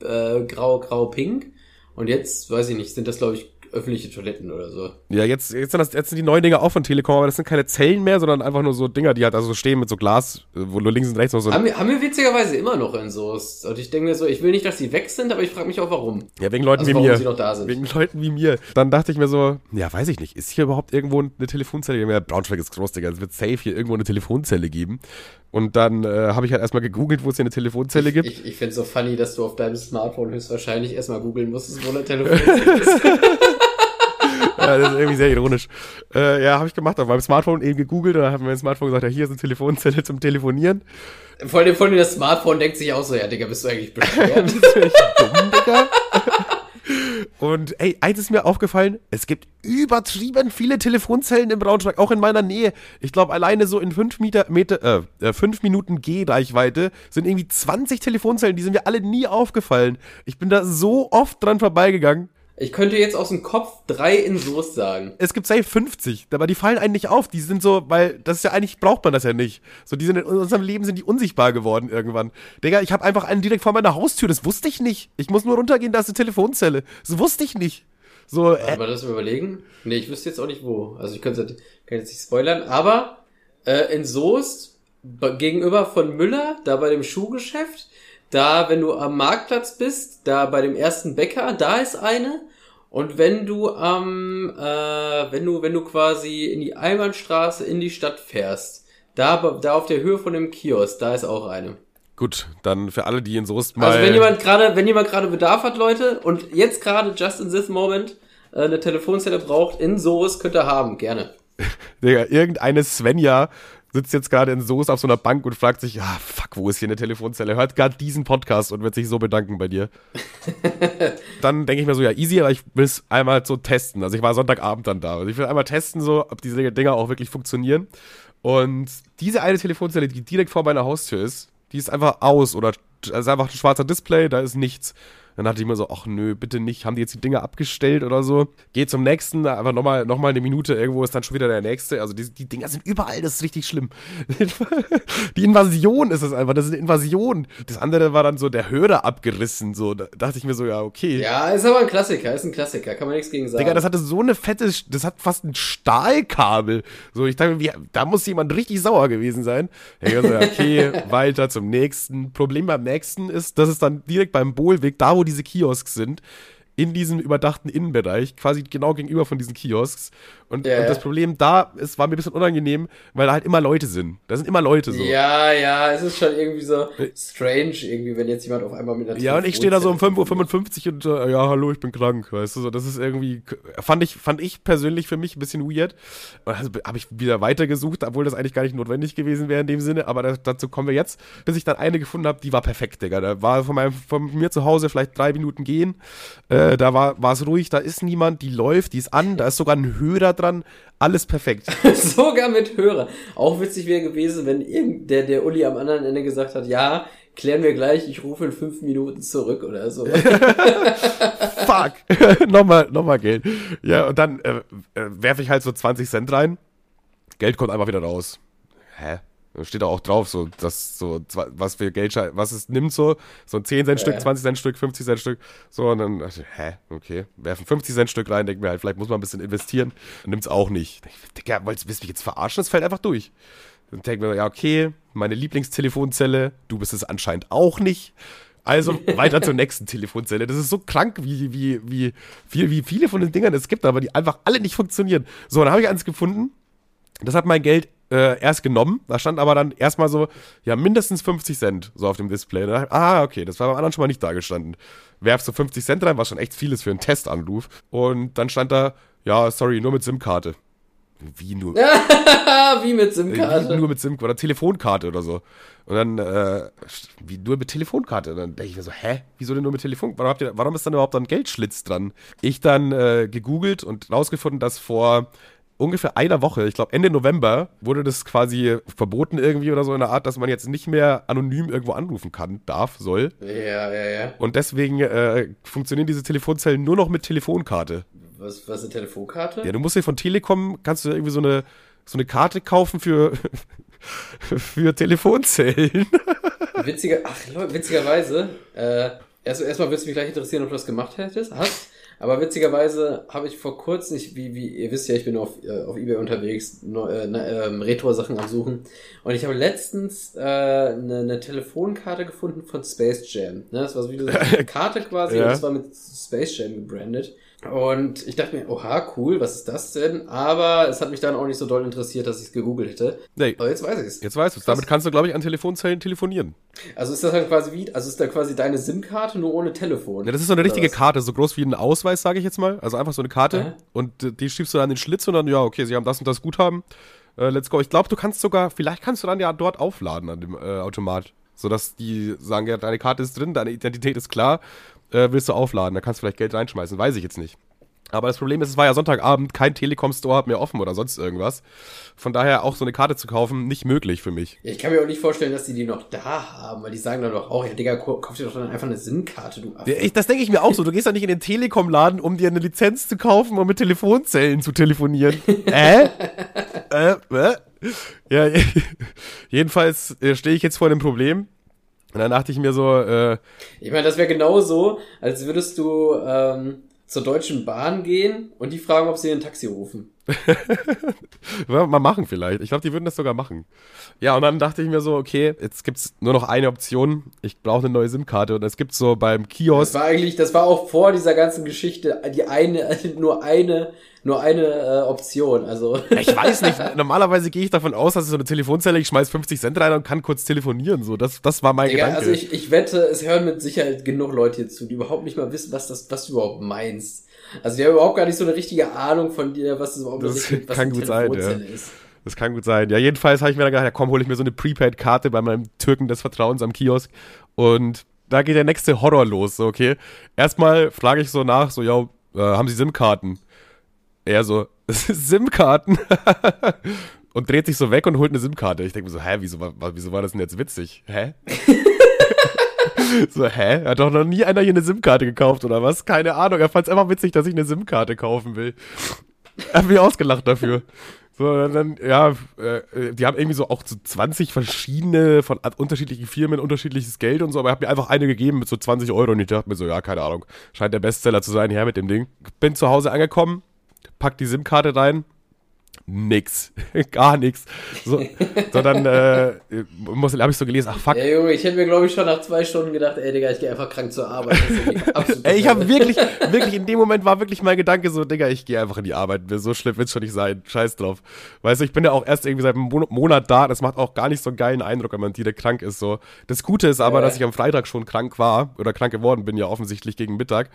äh, grau, grau, pink. Und jetzt, weiß ich nicht, sind das, glaube ich, öffentliche Toiletten oder so. Ja, jetzt, jetzt, sind das, jetzt sind die neuen Dinger auch von Telekom, aber das sind keine Zellen mehr, sondern einfach nur so Dinger, die halt also stehen mit so Glas, wo du links und rechts noch so. Haben wir, haben wir witzigerweise immer noch in so. Und ich denke mir so, ich will nicht, dass die weg sind, aber ich frage mich auch warum. Ja, wegen Leuten also, wie mir. Sie noch da sind. Wegen Leuten wie mir. Dann dachte ich mir so, ja, weiß ich nicht, ist hier überhaupt irgendwo eine Telefonzelle? Ja, Braunschweig ist groß, Digga. Es wird safe hier irgendwo eine Telefonzelle geben. Und dann äh, habe ich halt erstmal gegoogelt, wo es hier eine Telefonzelle ich, gibt. Ich, ich finde es so funny, dass du auf deinem Smartphone höchstwahrscheinlich erstmal googeln musstest, wo eine Telefonzelle [laughs] ist. Ja, das ist irgendwie sehr ironisch. Äh, ja, habe ich gemacht, auf meinem Smartphone eben gegoogelt und dann haben wir mein Smartphone gesagt, ja, hier ist eine Telefonzelle zum Telefonieren. Vor allem, vor allem das Smartphone denkt sich auch so, ja, Digga, bist du eigentlich bescheuert? [laughs] das ist dumm, Digga. Und ey, eins ist mir aufgefallen, es gibt übertrieben viele Telefonzellen im Braunschweig, auch in meiner Nähe. Ich glaube, alleine so in 5 Meter, Meter, äh, 5 äh, Minuten Gehreichweite sind irgendwie 20 Telefonzellen, die sind mir alle nie aufgefallen. Ich bin da so oft dran vorbeigegangen. Ich könnte jetzt aus dem Kopf drei in Soße sagen. Es gibt safe 50, aber die fallen eigentlich auf. Die sind so, weil das ist ja eigentlich, braucht man das ja nicht. So, die sind in unserem Leben sind die unsichtbar geworden irgendwann. Digga, ich habe einfach einen direkt vor meiner Haustür, das wusste ich nicht. Ich muss nur runtergehen, da ist eine Telefonzelle. Das wusste ich nicht. So, äh, Mal das überlegen? Nee, ich wüsste jetzt auch nicht wo. Also ich könnte kann jetzt nicht spoilern, aber äh, in Soest gegenüber von Müller, da bei dem Schuhgeschäft, da, wenn du am Marktplatz bist, da bei dem ersten Bäcker, da ist eine. Und wenn du am, äh, wenn du, wenn du quasi in die Einbahnstraße in die Stadt fährst, da, da auf der Höhe von dem Kiosk, da ist auch eine. Gut, dann für alle, die in Soest mal. Also wenn jemand gerade, wenn jemand gerade Bedarf hat, Leute, und jetzt gerade just in this moment äh, eine Telefonzelle braucht in Soest, könnt ihr haben, gerne. [laughs] Digga, irgendeine Svenja sitzt jetzt gerade in Soße auf so einer Bank und fragt sich, ah, fuck, wo ist hier eine Telefonzelle? Hört gerade diesen Podcast und wird sich so bedanken bei dir. [laughs] dann denke ich mir so, ja, easy, aber ich will es einmal so testen. Also ich war Sonntagabend dann da. Also ich will einmal testen, so, ob diese Dinger auch wirklich funktionieren. Und diese eine Telefonzelle, die direkt vor meiner Haustür ist, die ist einfach aus oder ist einfach ein schwarzer Display, da ist nichts. Dann dachte ich mir so, ach nö, bitte nicht, haben die jetzt die Dinge abgestellt oder so? Geht zum nächsten, einfach nochmal noch mal eine Minute, irgendwo ist dann schon wieder der nächste. Also die, die Dinger sind überall, das ist richtig schlimm. [laughs] die Invasion ist es einfach, das ist eine Invasion. Das andere war dann so der Hörer abgerissen, so. Da dachte ich mir so, ja, okay. Ja, ist aber ein Klassiker, ist ein Klassiker, kann man nichts gegen sagen. Digga, das hatte so eine fette, das hat fast ein Stahlkabel. So, ich dachte, wie, da muss jemand richtig sauer gewesen sein. So, okay, [laughs] weiter zum nächsten. Problem beim nächsten ist, dass es dann direkt beim Bohlweg, da wo diese Kiosks sind, in diesem überdachten Innenbereich, quasi genau gegenüber von diesen Kiosks. Und, ja, und das Problem da, es war mir ein bisschen unangenehm, weil da halt immer Leute sind. Da sind immer Leute so. Ja, ja, es ist schon irgendwie so strange, irgendwie, wenn jetzt jemand auf einmal mit der Ja, und ich stehe da so um 5.55 Uhr und äh, ja, hallo, ich bin krank, weißt du, so, das ist irgendwie, fand ich, fand ich persönlich für mich ein bisschen weird. Also habe ich wieder weitergesucht, obwohl das eigentlich gar nicht notwendig gewesen wäre in dem Sinne, aber das, dazu kommen wir jetzt, bis ich dann eine gefunden habe, die war perfekt, Digga. Da war von, meinem, von mir zu Hause vielleicht drei Minuten gehen. Äh, Äh, da war es ruhig, da ist niemand, die läuft, die ist an, da ist sogar ein Hörer dran, alles perfekt. [laughs] sogar mit Hörer. Auch witzig wäre gewesen, wenn irgend der, der Uli am anderen Ende gesagt hat, ja, klären wir gleich, ich rufe in fünf Minuten zurück oder so. [laughs] [laughs] Fuck, nochmal, nochmal Geld. Ja, und dann äh, äh, werfe ich halt so 20 Cent rein, Geld kommt einfach wieder raus. Hä? Da steht auch drauf, so, das, so, was für Geldschein, was es nimmt, so, so ein 10 Cent Stück, 20 Cent Stück, 50 Cent Stück, so, und dann, dachte ich, hä, okay, werfen 50 Cent Stück rein, denken wir halt, vielleicht muss man ein bisschen investieren, nimmt's auch nicht. Digga, willst du mich jetzt verarschen? Das fällt einfach durch. Dann denken wir, ja, okay, meine Lieblingstelefonzelle, du bist es anscheinend auch nicht. Also [laughs] weiter zur nächsten Telefonzelle. Das ist so krank, wie, wie, wie, wie, wie viele von den Dingern es gibt, aber die einfach alle nicht funktionieren. So, dann habe ich eins gefunden. Das hat mein Geld äh, erst genommen. Da stand aber dann erstmal so, ja, mindestens 50 Cent so auf dem Display. Da, ah, okay, das war beim anderen schon mal nicht da gestanden. Werfst du 50 Cent rein, was schon echt vieles für einen Testanruf. Und dann stand da, ja, sorry, nur mit SIM-Karte. Wie nur? [laughs] wie mit SIM-Karte? Nur mit SIM-Karte oder Telefonkarte oder so. Und dann, äh, wie nur mit Telefonkarte. Und dann denke ich mir so, hä? Wieso denn nur mit Telefon? Warum, habt ihr, warum ist dann überhaupt ein Geldschlitz dran? Ich dann äh, gegoogelt und rausgefunden, dass vor ungefähr einer Woche, ich glaube Ende November, wurde das quasi verboten irgendwie oder so in der Art, dass man jetzt nicht mehr anonym irgendwo anrufen kann, darf, soll. Ja, ja, ja. Und deswegen äh, funktionieren diese Telefonzellen nur noch mit Telefonkarte. Was, was ist eine Telefonkarte? Ja, du musst dir von Telekom, kannst du irgendwie so eine, so eine Karte kaufen für, [laughs] für Telefonzellen. Witziger, ach, witzigerweise, äh, erst, erstmal würde es mich gleich interessieren, ob du das gemacht hättest, hast. Aber witzigerweise habe ich vor kurzem, ich, wie, wie ihr wisst ja, ich bin auf, äh, auf Ebay unterwegs, äh, äh, Retro-Sachen am Suchen. Und ich habe letztens äh, eine, eine Telefonkarte gefunden von Space Jam. Ne? Das war so wie eine [laughs] Karte quasi, ja. und das war mit Space Jam gebrandet. Und ich dachte mir, oha, cool, was ist das denn? Aber es hat mich dann auch nicht so doll interessiert, dass ich es gegoogelt hätte. Nee. Aber jetzt weiß ich es. Jetzt weißt du es. Damit kannst du, glaube ich, an Telefonzellen telefonieren. Also ist das halt quasi wie, also ist da quasi deine SIM-Karte nur ohne Telefon? Ja, das ist so eine richtige Karte, so groß wie ein Ausweis, sage ich jetzt mal. Also einfach so eine Karte. Äh? Und die schiebst du dann in den Schlitz und dann, ja, okay, sie haben das und das Guthaben. Äh, let's go. Ich glaube, du kannst sogar, vielleicht kannst du dann ja dort aufladen an dem äh, Automat. Sodass die sagen, ja, deine Karte ist drin, deine Identität ist klar äh, willst du aufladen. Da kannst du vielleicht Geld reinschmeißen, weiß ich jetzt nicht. Aber das Problem ist, es war ja Sonntagabend, kein Telekom-Store hat mehr offen oder sonst irgendwas. Von daher auch so eine Karte zu kaufen, nicht möglich für mich. Ja, ich kann mir auch nicht vorstellen, dass die die noch da haben, weil die sagen dann doch auch, ja Digga, kauf dir doch dann einfach eine SIM-Karte, du Affe. Das denke ich mir auch so. Du gehst ja nicht in den Telekom-Laden, um dir eine Lizenz zu kaufen, um mit Telefonzellen zu telefonieren. [laughs] äh? äh? [laughs] Äh? Ja, jedenfalls stehe ich jetzt vor einem Problem. Und dann dachte ich mir so, äh, Ich meine, das wäre genauso, als würdest du ähm, zur Deutschen Bahn gehen und die fragen, ob sie ein Taxi rufen. [laughs] Mal machen vielleicht. Ich glaube, die würden das sogar machen. Ja, und dann dachte ich mir so, okay, jetzt gibt es nur noch eine Option. Ich brauche eine neue SIM-Karte. Und es gibt so beim Kiosk. Das war eigentlich, das war auch vor dieser ganzen Geschichte die eine, [laughs] nur eine, nur eine äh, Option. Also. Ich weiß nicht. [laughs] Normalerweise gehe ich davon aus, dass es so eine Telefonzelle, ich schmeiß 50 Cent rein und kann kurz telefonieren. So, das, das war mein Digga, Gedanke. Also ich, ich wette, es hören mit Sicherheit genug Leute hier zu, die überhaupt nicht mal wissen, was das, was du überhaupt meinst. Also die haben überhaupt gar nicht so eine richtige Ahnung von dir, was das überhaupt das ist, was kann gut sein, ja. ist. Das kann gut sein. Ja, jedenfalls habe ich mir dann gedacht, ja komm, hole ich mir so eine Prepaid-Karte bei meinem Türken des Vertrauens am Kiosk. Und da geht der nächste Horror los, so, okay. Erstmal frage ich so nach, so, ja, äh, haben Sie SIM-Karten? Er so, [laughs] SIM-Karten? [laughs] und dreht sich so weg und holt eine SIM-Karte. Ich denke mir so, hä, wieso, wieso war das denn jetzt witzig? Hä? [laughs] [laughs] so, hä? Hat doch noch nie einer hier eine SIM-Karte gekauft oder was? Keine Ahnung. Er fand es einfach witzig, dass ich eine SIM-Karte kaufen will. [laughs] Er hat mich ausgelacht dafür. So, dann, ja, äh, die haben irgendwie so auch so 20 verschiedene von unterschiedlichen Firmen unterschiedliches Geld und so, aber er hat mir einfach eine gegeben mit so 20 Euro und ich dachte mir so, ja, keine Ahnung, scheint der Bestseller zu sein, her mit dem Ding. Bin zu Hause angekommen, pack die SIM-Karte rein, nix. [laughs] Gar nichts. So, sondern äh, habe ich so gelesen, ach fuck. Ja, Junge, ich hätte mir, glaube ich, schon nach zwei Stunden gedacht, ey, Digga, ich gehe einfach krank zur Arbeit. [laughs] ey, ich habe wirklich, wirklich, in dem Moment war wirklich mein Gedanke so, Digga, ich gehe einfach in die Arbeit. So schlimm wird's schon nicht sein. Scheiß drauf. Weißt du, ich bin ja auch erst irgendwie seit einem Monat da. Das macht auch gar nicht so einen geilen Eindruck, wenn man direkt krank ist. So. Das Gute ist aber, ja. dass ich am Freitag schon krank war oder krank geworden bin, ja offensichtlich gegen Mittag.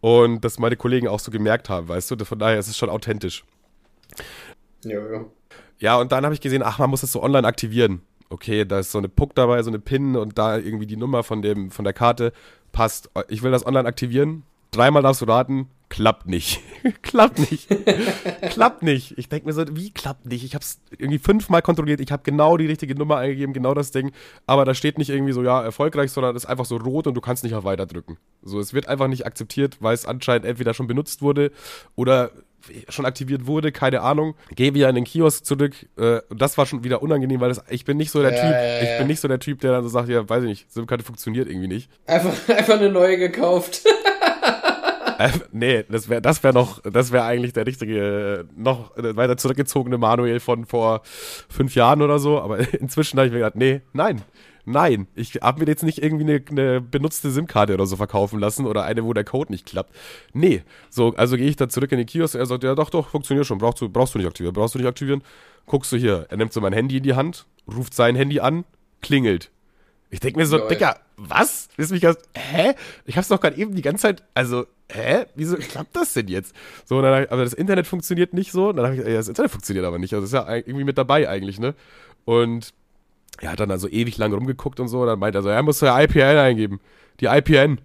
Und dass meine Kollegen auch so gemerkt haben, weißt du. Von daher ist es schon authentisch. Ja, ja. Ja, und dann habe ich gesehen, ach, man muss das so online aktivieren. Okay, da ist so eine Puck dabei, so eine PIN und da irgendwie die Nummer von, dem, von der Karte passt. Ich will das online aktivieren. dreimal darfst du raten, klappt nicht. [laughs] klappt nicht. klappt nicht. Ich denke mir so, wie klappt nicht? Ich habe es irgendwie fünfmal kontrolliert. Ich habe genau die richtige Nummer eingegeben, genau das Ding. Aber da steht nicht irgendwie so, ja, erfolgreich, sondern es ist einfach so rot und du kannst nicht auf Weiter drücken. So, es wird einfach nicht akzeptiert, weil es anscheinend entweder schon benutzt wurde oder schon aktiviert wurde, keine Ahnung. Gehe wieder in den Kiosk zurück. Äh, und das war schon wieder unangenehm, weil das, ich bin nicht so der Ja, Typ, ja, ja. ich bin nicht so der Typ, der dann so sagt, ja, weiß ich nicht, SIM-Karte funktioniert irgendwie nicht. Einfach, [laughs] einfach eine neue gekauft. [laughs] Äh, nee, das wäre das wär noch, das wäre eigentlich der richtige, äh, noch äh, weiter zurückgezogene Manuel von vor fünf Jahren oder so. Aber [laughs] inzwischen habe ich mir gedacht, nee, nein, nein. Ich habe mir jetzt nicht irgendwie eine, eine benutzte SIM-Karte oder so verkaufen lassen oder eine, wo der Code nicht klappt. Nee, so, also gehe ich da zurück in den Kiosk und er sagt, ja doch, doch, funktioniert schon, brauchst du, brauchst du nicht aktivieren, brauchst du nicht aktivieren. Guckst du hier, er nimmt so mein Handy in die Hand, ruft sein Handy an, klingelt. Ich denke mir so, Lol. Digga, was? Du mich ganz, hä? Ich hab's doch gerade eben die ganze Zeit, also, hä? Wieso klappt das denn jetzt? So, und dann, aber das Internet funktioniert nicht so. Und dann habe ich, ja, das Internet funktioniert aber nicht. Also, das ist ja irgendwie mit dabei eigentlich, ne? Und er hat dann also ewig lang rumgeguckt und so. Dann meint er so, er muss ja IPN eingeben. Die IPN.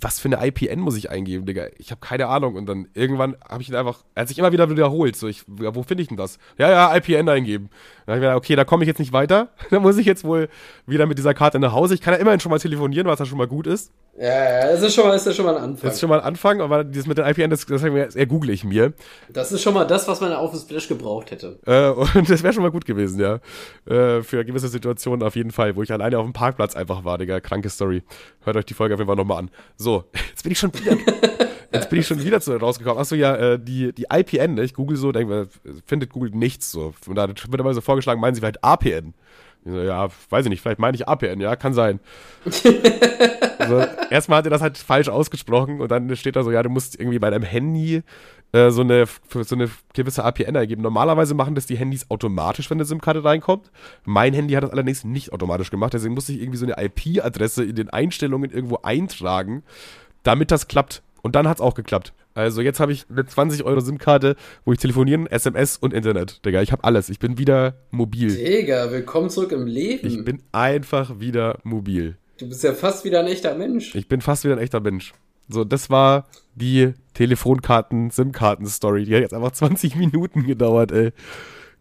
Was für eine IPN muss ich eingeben, Digga? Ich habe keine Ahnung. Und dann irgendwann habe ich ihn einfach, er hat sich immer wieder wiederholt. So, ich, ja, wo finde ich denn das? Ja, ja, IPN eingeben. Dann habe ich mir gedacht, okay, da komme ich jetzt nicht weiter. [laughs] Dann muss ich jetzt wohl wieder mit dieser Karte nach Hause. Ich kann ja immerhin schon mal telefonieren, was ja schon mal gut ist. Ja, ja, das ist schon mal, das ist schon mal ein Anfang. Das ist schon mal ein Anfang, aber dieses mit den IPN, das, das eher google ich mir. Das ist schon mal das, was man auf dem Splash gebraucht hätte. Äh, [laughs] und das wäre schon mal gut gewesen, ja. Äh, für gewisse Situationen auf jeden Fall, wo ich alleine auf dem Parkplatz einfach war, Digga. Kranke Story. Hört euch die Folge auf jeden Fall nochmal an. So, jetzt bin ich schon wieder. [laughs] Jetzt bin ich schon wieder zu, rausgekommen. Achso, ja, äh, die, die IPN, ne? ich google so, denke findet Google nichts so. Und da wird immer so vorgeschlagen, meinen sie vielleicht APN. Ich so, ja, weiß ich nicht, vielleicht meine ich APN, ja, kann sein. [laughs] also, erstmal hat er das halt falsch ausgesprochen und dann steht da so, ja, du musst irgendwie bei deinem Handy äh, so, eine, für so eine gewisse APN eingeben. Normalerweise machen das die Handys automatisch, wenn eine SIM-Karte reinkommt. Mein Handy hat das allerdings nicht automatisch gemacht, deswegen musste ich irgendwie so eine IP-Adresse in den Einstellungen irgendwo eintragen, damit das klappt. Und dann hat's auch geklappt. Also jetzt habe ich eine 20 Euro SIM-Karte, wo ich telefonieren, SMS und Internet. Digga, ich habe alles. Ich bin wieder mobil. Digga, willkommen zurück im Leben. Ich bin einfach wieder mobil. du bist ja fast wieder ein echter Mensch. Ich bin fast wieder ein echter Mensch. So, das war die Telefonkarten, SIM-Karten-Story. Die hat jetzt einfach 20 Minuten gedauert, ey.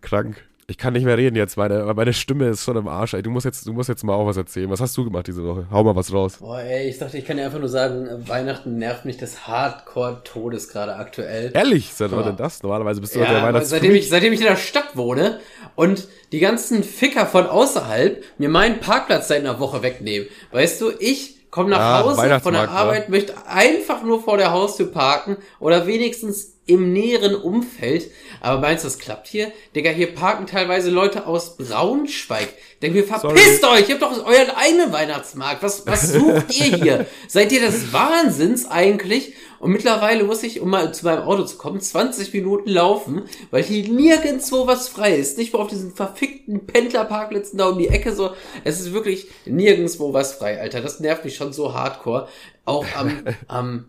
Krank. Ich kann nicht mehr reden jetzt, meine, meine Stimme ist schon im Arsch, ey. Du musst jetzt, du musst jetzt mal auch was erzählen. Was hast du gemacht diese Woche? Hau mal was raus. Boah, ey, ich dachte, ich kann dir einfach nur sagen, Weihnachten nervt mich des Hardcore-Todes gerade aktuell. Ehrlich, seit wann denn das? Normalerweise bist du Ja, der Weihnachts seitdem ich, seitdem ich in der Stadt wohne und die ganzen Ficker von außerhalb mir meinen Parkplatz seit einer Woche wegnehmen. Weißt du, ich komme nach Ah, Hause von der Arbeit, möchte einfach nur vor der Haustür parken oder wenigstens im näheren Umfeld. Aber meinst du, das klappt hier? Digga, hier parken teilweise Leute aus Braunschweig. Denk mir, verpisst euch, ihr habt doch euren eigenen Weihnachtsmarkt. Was, was [laughs] sucht ihr hier? Seid ihr des Wahnsinns eigentlich? Und mittlerweile muss ich, um mal zu meinem Auto zu kommen, 20 Minuten laufen, weil hier nirgendwo was frei ist. Nicht mal auf diesen verfickten Pendlerparkplätzen da um die Ecke so. Es ist wirklich nirgendwo was frei, Alter. Das nervt mich schon so hardcore. Auch am, [laughs] am,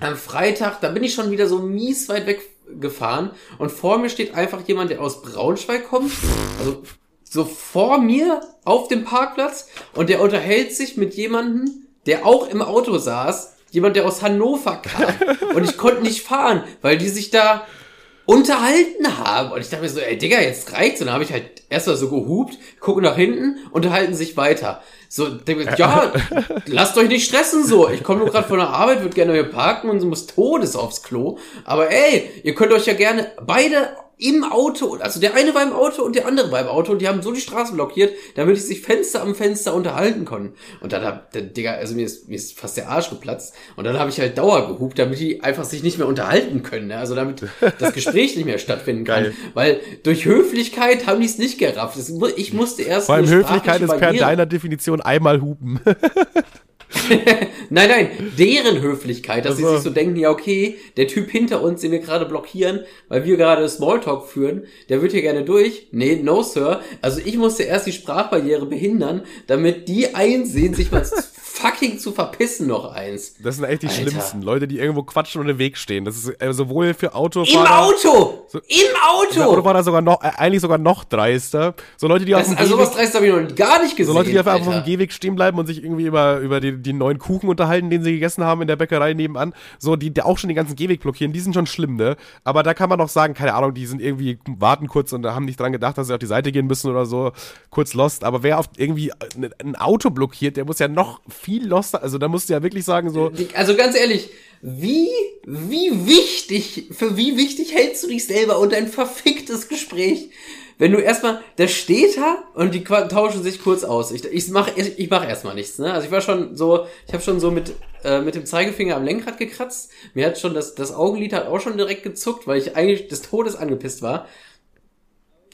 am Freitag, da bin ich schon wieder so mies weit weg gefahren und vor mir steht einfach jemand, der aus Braunschweig kommt. Also so vor mir auf dem Parkplatz und der unterhält sich mit jemandem, der auch im Auto saß, jemand, der aus Hannover kam. Und ich konnte nicht fahren, weil die sich da unterhalten haben. Und ich dachte mir so, ey Digga, jetzt reicht's. Und dann habe ich halt erstmal so gehupt, gucke nach hinten, unterhalten sich weiter. So, ja, lasst euch nicht stressen so. Ich komme nur gerade von der Arbeit, würde gerne hier parken und so muss Todes aufs Klo. Aber ey, ihr könnt euch ja gerne beide im Auto, also der eine war im Auto und der andere war im Auto und die haben so die Straße blockiert, damit sie sich Fenster am Fenster unterhalten konnten. Und dann hab, der Digga, also mir ist, mir ist fast der Arsch geplatzt. Und dann habe ich halt Dauer gehupt, damit die einfach sich nicht mehr unterhalten können. Ne? Also damit das Gespräch nicht mehr stattfinden kann. [laughs] Geil. Weil durch Höflichkeit haben die es nicht gerafft. Ich musste erst Vor allem Höflichkeit ist per deiner Definition einmal hupen. [laughs] Nein, nein, deren Höflichkeit, dass sie Ach so. sich so denken, ja okay, der Typ hinter uns, den wir gerade blockieren, weil wir gerade Smalltalk führen, der wird hier gerne durch. Nee, no sir. Also ich musste erst die Sprachbarriere behindern, damit die einsehen, sich mal [laughs] fucking zu verpissen noch eins. Das sind echt die Alter. schlimmsten. Leute, die irgendwo quatschen und im Weg stehen. Das ist äh, sowohl für Im Autofahrer. Auto! So- Im Auto! Autofahrer sogar noch, äh, eigentlich sogar noch dreister. So Leute, die auf Das, dem also Gehweg, was dreist habe ich noch gar nicht gesehen. so Leute, die einfach auf dem. Gehweg stehen bleiben und sich irgendwie über, über die, die neuen Kuchen unterhalten, den sie gegessen haben in der Bäckerei nebenan. So, die, die auch schon den ganzen Gehweg blockieren, die sind schon schlimm, ne? Aber da kann man doch sagen, keine Ahnung, die sind irgendwie, warten kurz und haben nicht dran gedacht, dass sie auf die Seite gehen müssen oder so, kurz lost. Aber wer auf irgendwie ein, ein Auto blockiert, der muss ja noch viel loster, also da musst du ja wirklich sagen, so, Die- Also ganz ehrlich, wie, wie wichtig, für wie wichtig hältst du dich selber und dein verficktes Gespräch? Wenn du erstmal, der steht da und die tauschen sich kurz aus. Ich, ich mach, ich, ich mach erstmal nichts, ne? Also ich war schon so, ich habe schon so mit, äh, mit dem Zeigefinger am Lenkrad gekratzt. Mir hat schon das, das Augenlid hat auch schon direkt gezuckt, weil ich eigentlich des Todes angepisst war.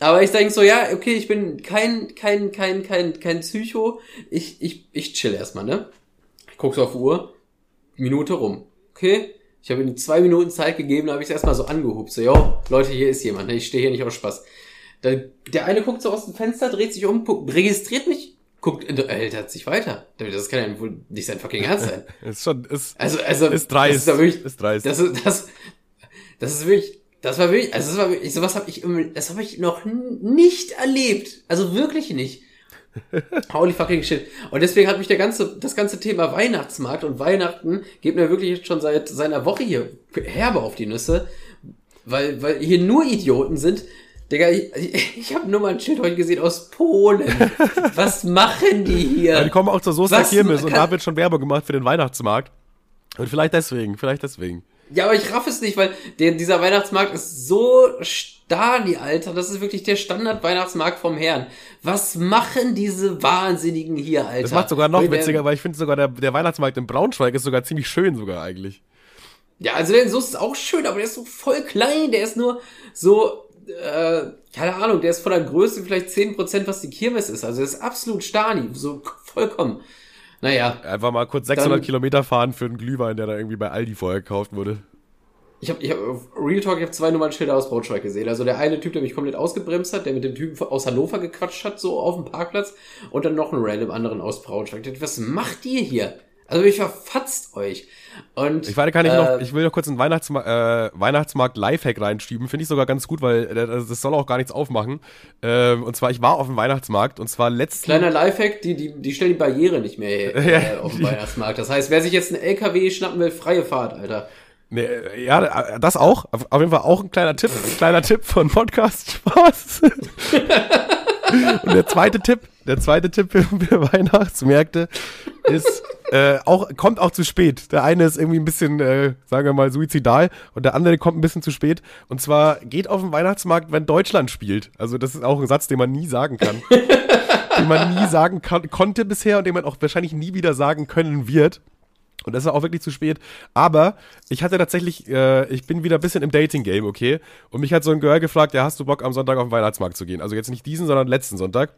Aber ich denke so, ja, okay, ich bin kein, kein, kein, kein, kein Psycho. Ich, ich, ich chill erstmal, ne? Ich guck so auf Uhr. Minute rum. Okay? Ich habe ihm zwei Minuten Zeit gegeben, da habe ich es erstmal so angehupt. So, yo, Leute, hier ist jemand. ne? Ich stehe hier nicht aus Spaß. Da, der eine guckt so aus dem Fenster, dreht sich um, guckt, registriert mich, guckt, äh, hält sich weiter. Das kann ja wohl nicht sein fucking Ernst sein. [laughs] ist schon, ist, Also, also, ist dreist. Das ist, doch wirklich, ist dreist. das ist, das, das ist wirklich, das war wirklich, also das war wirklich, sowas habe ich, das habe ich noch nicht erlebt. Also wirklich nicht. [laughs] Holy fucking shit. Und deswegen hat mich der ganze, das ganze Thema Weihnachtsmarkt und Weihnachten geht mir wirklich schon seit seiner Woche hier herbe auf die Nüsse, weil, weil hier nur Idioten sind. Digga, ich, ich, ich habe nur mal ein Schild heute gesehen aus Polen. [laughs] Was machen die hier? Ja, die kommen auch zur Was Kirmes und da wird schon Werbung gemacht für den Weihnachtsmarkt. Und vielleicht deswegen, vielleicht deswegen. Ja, aber ich raff es nicht, weil der, dieser Weihnachtsmarkt ist so Stani, Alter. Das ist wirklich der Standard-Weihnachtsmarkt vom Herrn. Was machen diese Wahnsinnigen hier, Alter? Das macht sogar noch Weil witziger, weil ich finde sogar der, der Weihnachtsmarkt in Braunschweig ist sogar ziemlich schön sogar eigentlich. Ja, also der Soße ist auch schön, aber der ist so voll klein. Der ist nur so, äh, keine Ahnung, der ist von der Größe vielleicht 10%, was die Kirmes ist. Also der ist absolut Stani, so vollkommen. Naja, Einfach mal kurz 600 Dann- Kilometer fahren für einen Glühwein, der da irgendwie bei Aldi vorher gekauft wurde. Ich habe ich hab, Real Talk, ich habe zwei Nummernschilder aus Braunschweig gesehen. Also der eine Typ, der mich komplett ausgebremst hat, der mit dem Typen aus Hannover gequatscht hat, so auf dem Parkplatz. Und dann noch einen random anderen aus Braunschweig. Was macht ihr hier? Also ich verfatzt euch. Und, Ich warte, kann ich äh, noch, ich will noch kurz einen Weihnachtsma äh, Weihnachtsmarkt Lifehack reinschieben. Finde ich sogar ganz gut, weil äh, das das soll auch gar nichts aufmachen. Ähm, und zwar, ich war auf dem Weihnachtsmarkt und zwar letzten. Kleiner Lifehack, die, die, die stellen die Barriere nicht mehr äh, [laughs] auf dem Weihnachtsmarkt. Das heißt, wer sich jetzt einen LKW schnappen will, freie Fahrt, Alter. Nee, äh, ja, das auch. Auf, auf jeden Fall auch ein kleiner Tipp, ein kleiner Tipp von Podcast Spaß. [laughs] Und der zweite Tipp, der zweite Tipp für, für Weihnachtsmärkte ist äh, auch kommt auch zu spät. Der eine ist irgendwie ein bisschen, äh, sagen wir mal, suizidal und der andere kommt ein bisschen zu spät. Und zwar geht auf den Weihnachtsmarkt, wenn Deutschland spielt. Also das ist auch ein Satz, den man nie sagen kann, [laughs] den man nie sagen kann, konnte bisher und den man auch wahrscheinlich nie wieder sagen können wird. Und das ist auch wirklich zu spät. Aber ich hatte tatsächlich, äh, ich bin wieder ein bisschen im Dating-Game, okay? Und mich hat so ein Girl gefragt, ja, hast du Bock am Sonntag auf den Weihnachtsmarkt zu gehen? Also jetzt nicht diesen, sondern letzten Sonntag.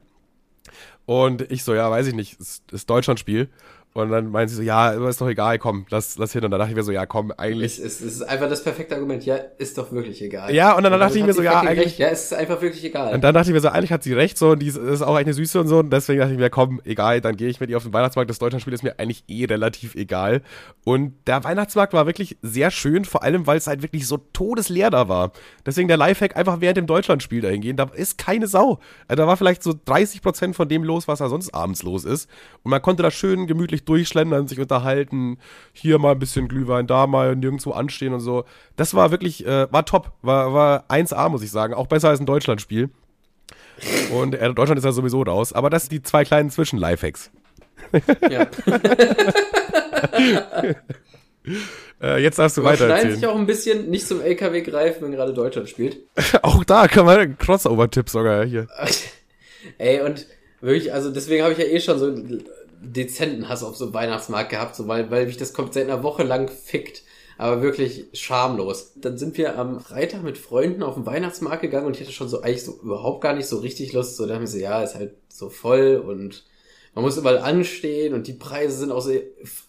Und ich so, ja, weiß ich nicht, ist, ist Deutschlandspiel. Und dann meint sie so, ja, ist doch egal, komm, lass, lass hin. Und dann dachte ich mir so, ja, komm, eigentlich. Es, es, ist einfach das perfekte Argument. Ja, ist doch wirklich egal. Ja, und dann dachte damit ich hat mir so, ja, eigentlich- recht. Ja, es ist einfach wirklich egal. Und dann dachte ich mir so, eigentlich hat sie recht, so, und die ist, ist auch eine Süße und so. Und deswegen dachte ich mir, komm, egal, dann gehe ich mit ihr auf den Weihnachtsmarkt. Das Deutschlandspiel ist mir eigentlich eh relativ egal. Und der Weihnachtsmarkt war wirklich sehr schön, vor allem, weil es halt wirklich so todesleer da war. Deswegen der Lifehack, einfach während dem Deutschlandspiel dahin gehen. Da ist keine Sau. Also da war vielleicht so 30 Prozent von dem los, was da sonst abends los ist. Und man konnte da schön gemütlich durchschlendern, sich unterhalten. Hier mal ein bisschen Glühwein, da mal nirgendwo anstehen und so. Das war wirklich, äh, war top. War, war 1A, muss ich sagen. Auch besser als ein Deutschlandspiel. Und äh, Deutschland ist ja sowieso raus. Aber das sind die zwei kleinen Zwischen-Lifehacks. ja. [laughs] Äh, jetzt darfst du Überschneiden sich weitererzählen. auch ein bisschen nicht zum LKW greifen, wenn gerade Deutschland spielt. [laughs] Auch da kann man Crossover-Tipp sogar hier. [laughs] Ey, und wirklich, also deswegen habe ich ja eh schon so dezenten Hass auf so Weihnachtsmarkt gehabt, so weil, weil mich das kommt seit einer Woche lang fickt. Aber wirklich schamlos. Dann sind wir am Freitag mit Freunden auf den Weihnachtsmarkt gegangen und ich hatte schon so eigentlich so überhaupt gar nicht so richtig Lust. So, da haben wir so, ja, ist halt so voll und man muss überall anstehen und die Preise sind auch so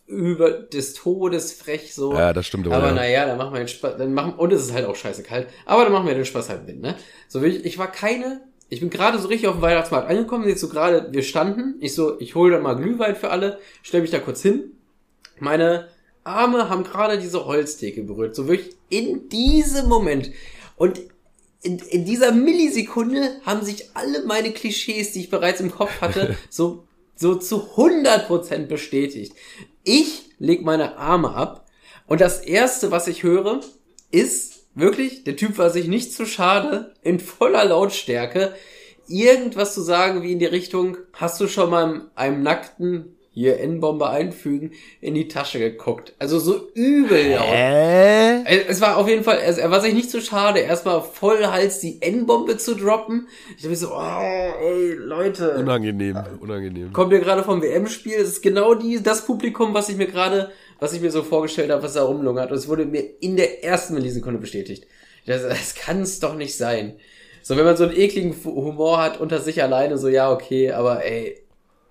über des Todes frech so. Ja, das stimmt. Aber ja. naja, dann machen wir den Spaß, dann machen, und es ist halt auch scheiße kalt, aber dann machen wir den Spaß halt mit, ne? So, ich, ich war keine ich bin gerade so richtig auf dem Weihnachtsmarkt angekommen, jetzt so gerade, wir standen, ich so, ich hole dann mal Glühwein für alle, stell mich da kurz hin. Meine Arme haben gerade diese Holztheke berührt, so wirklich in diesem Moment. Und in, in dieser Millisekunde haben sich alle meine Klischees, die ich bereits im Kopf hatte, [laughs] so, so zu 100% bestätigt. Ich leg meine Arme ab und das erste, was ich höre, ist wirklich, der Typ war sich nicht zu schade, in voller Lautstärke irgendwas zu sagen wie in die Richtung, hast du schon mal einem nackten hier N-Bombe einfügen, in die Tasche geguckt. Also so übel laut. Äh? Es war auf jeden Fall, er war sich nicht zu schade, erstmal voll Hals die N-Bombe zu droppen. Ich dachte so, oh, ey, Leute. Unangenehm, unangenehm. Kommt ihr gerade vom WM-Spiel? Es ist genau die, das Publikum, was ich mir gerade, was ich mir so vorgestellt habe, was da rumlungert. Und es wurde mir in der ersten Millisekunde bestätigt. Das, das kann es doch nicht sein. So, wenn man so einen ekligen Humor hat unter sich alleine, so, ja, okay, aber ey,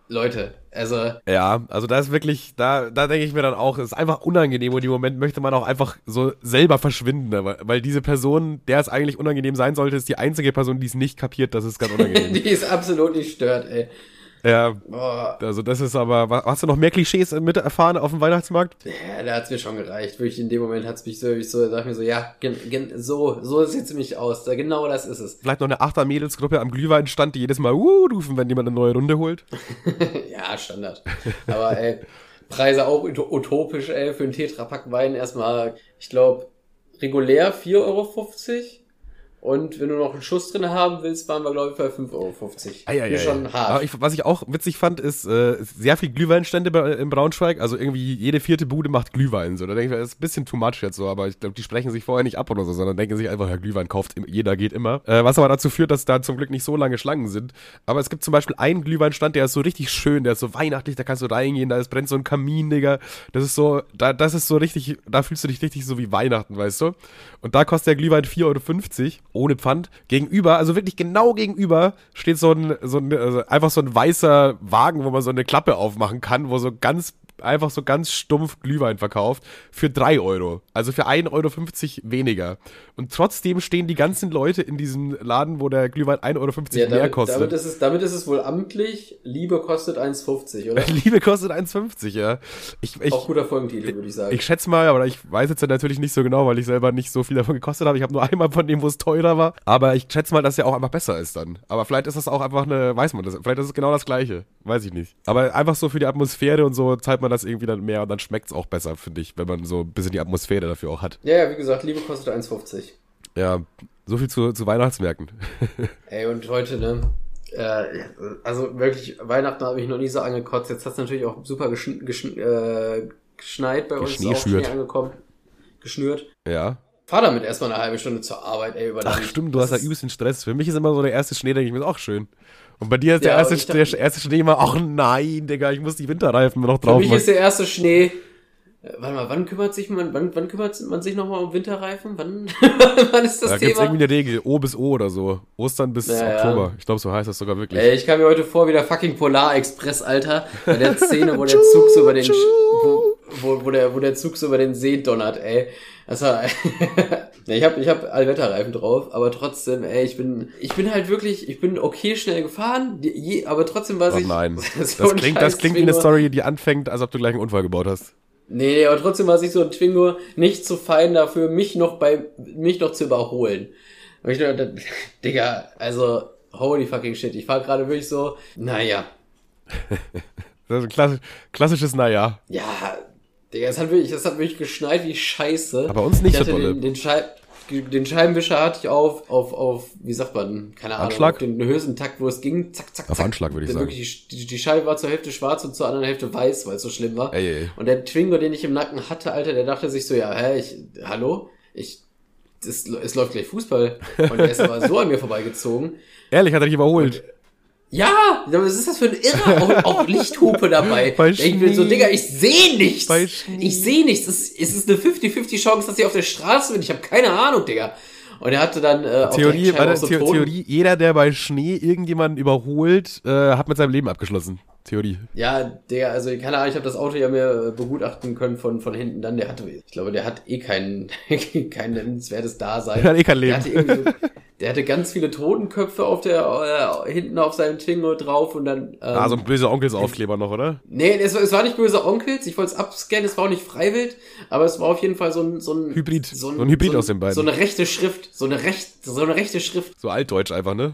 Leute, also. Ja, also da ist wirklich, da, da denke ich mir dann auch, es ist einfach unangenehm und im Moment möchte man auch einfach so selber verschwinden, ne? weil, weil diese Person, der es eigentlich unangenehm sein sollte, ist die einzige Person, die es nicht kapiert, dass es ganz unangenehm. [laughs] die ist absolut nicht stört, ey. Ja, Boah. also das ist aber, hast du noch mehr Klischees mit erfahren auf dem Weihnachtsmarkt? Ja, da hat's mir schon gereicht. Wirklich in dem Moment hat's mich so, ich so, sag mir so, ja, gen, gen, so, so sieht's mich aus. Da, genau das ist es. Vielleicht noch eine Achter-Mädelsgruppe am Glühweinstand, die jedes Mal uh, rufen, wenn jemand eine neue Runde holt. [laughs] ja, Standard. Aber ey, Preise auch utopisch, ey, für einen Tetrapack Wein erstmal, ich glaube, regulär 4,50 Euro. Und wenn du noch einen Schuss drin haben willst, waren wir, glaube ich, bei 5,50 Euro. Ah, ja, ja, schon hart. Aber ich, was ich auch witzig fand, ist äh, sehr viel Glühweinstände bei, im Braunschweig. Also irgendwie jede vierte Bude macht Glühwein. So. Da denke ich, das ist ein bisschen too much jetzt so, aber ich glaube, die sprechen sich vorher nicht ab oder so, sondern denken sich einfach, ja, Glühwein kauft jeder, geht immer. Äh, was aber dazu führt, dass da zum Glück nicht so lange Schlangen sind. Aber es gibt zum Beispiel einen Glühweinstand, der ist so richtig schön, der ist so weihnachtlich, da kannst du reingehen, da ist, brennt so ein Kamin, Digga. Das ist so, da, das ist so richtig, da fühlst du dich richtig so wie Weihnachten, weißt du? Und da kostet der Glühwein 4,50 Euro ohne Pfand. Gegenüber, also wirklich genau gegenüber, steht so ein, so ein also einfach so ein weißer Wagen, wo man so eine Klappe aufmachen kann, wo so ganz einfach so ganz stumpf Glühwein verkauft für 3 Euro. Also für 1,50 Euro weniger. Und trotzdem stehen die ganzen Leute in diesem Laden, wo der Glühwein 1,50 Euro ja, mehr damit, kostet. Damit ist, es, damit ist es wohl amtlich. Liebe kostet 1,50, oder? [laughs] Liebe kostet 1,50, ja. Ich, ich, Auch guter Folgentitel, würde ich sagen. Ich schätze mal, aber ich weiß jetzt natürlich nicht so genau, weil ich selber nicht so viel davon gekostet habe. Ich habe nur einmal von dem, wo es teurer war. Aber ich schätze mal, dass er auch einfach besser ist dann. Aber vielleicht ist das auch einfach eine, weiß man das, vielleicht ist es genau das Gleiche. Weiß ich nicht. Aber einfach so für die Atmosphäre und so zahlt man das irgendwie dann mehr und dann schmeckt es auch besser, finde ich, wenn man so ein bisschen die Atmosphäre dafür auch hat. Ja, ja, wie gesagt, Liebe kostet 1,50. Ja, so viel zu, zu Weihnachtsmärkten. [laughs] Ey, und heute, ne? Äh, also wirklich, Weihnachten habe ich noch nie so angekotzt. Jetzt hat es natürlich auch super geschn geschn äh, geschneit bei uns. Auch Schnee angekommen. Geschnürt. Ja. Fahr damit erstmal eine halbe Stunde zur Arbeit, ey, über Ach stimmt, du hast ja übelst den Stress. Für mich ist immer so der erste Schnee, denke ich mir, ist auch schön. Und bei dir ist ja, der, erste, der erste Schnee immer, ach nein, Digga, ich muss die Winterreifen noch drauf machen. Für mich ist der erste Schnee, äh, warte mal, wann kümmert sich man, wann, wann kümmert man sich nochmal um Winterreifen? Wann, [laughs] wann ist das da Thema? Da gibt's irgendwie eine Regel, O bis O oder so. Ostern bis ja, Oktober. Ich glaube, so heißt das sogar wirklich. Ey, ich kam mir heute vor wie der fucking Polar Express, Alter. Bei der Szene, wo der Zug so über den, wo, wo, wo, der, wo der Zug so über den See donnert, ey. Das war, [laughs] ich habe ich hab Allwetterreifen drauf, aber trotzdem, ey, ich bin, ich bin halt wirklich, ich bin okay schnell gefahren, je, aber trotzdem war ich. Nein, [laughs] das, das klingt, das klingt wie eine Story, die anfängt, als ob du gleich einen Unfall gebaut hast. Nee, nee, aber trotzdem war sich so ein Twingo nicht zu fein dafür, mich noch bei, mich noch zu überholen. Und ich dachte, [laughs] Digga, also, holy fucking shit, ich fahr gerade wirklich so, naja. das ist ein klassisch, klassisches Naja. Ja, Digga, es hat wirklich, es hat wirklich geschneit wie Scheiße. Aber uns nicht so dolle. Den, den, Schei den Scheibenwischer hatte ich auf, auf, auf, wie sagt man, keine Ahnung, Anschlag? den höchsten Takt, wo es ging, zack, zack, auf zack. Anschlag würde ich sagen. Wirklich, die, die Scheibe war zur Hälfte schwarz und zur anderen Hälfte weiß, weil es so schlimm war. Ey, ey. Und der Twingo, den ich im Nacken hatte, Alter, der dachte sich so, ja, hä, ich, hallo? Ich, es, es läuft gleich Fußball. Und der ist aber so an mir vorbeigezogen. [laughs] Ehrlich, hat er dich überholt. Ja, was ist das für ein Irrer? Auch, auch Lichthupe dabei. Bei ich bin so, Digga, ich sehe nichts. Ich sehe nichts. Es, es ist eine 50-50 Chance, dass ich auf der Straße bin. Ich habe keine Ahnung, Digga. Und er hatte dann äh, Theorie, warte, so The Theorie, jeder, der bei Schnee irgendjemanden überholt, äh, hat mit seinem Leben abgeschlossen. Theorie. Ja, der, also keine Ahnung, ich habe das Auto ja mir äh, begutachten können von, von hinten dann. Der hatte, ich glaube, der hat eh kein, [laughs] kein nennenswertes Dasein. Der hat eh kein Leben. Der hatte irgendwie so, Der hatte ganz viele Totenköpfe auf der, äh, hinten auf seinem Tingo drauf und dann. Ähm, ah, so ein böser Onkelsaufkleber noch, oder? Nee, es, es war nicht böse Onkels, ich wollte es abscannen, es war auch nicht freiwillig, aber es war auf jeden Fall so ein, so ein Hybrid. So ein, so ein Hybrid so aus den beiden. So eine rechte Schrift, so eine recht, so eine rechte Schrift. So altdeutsch einfach, ne?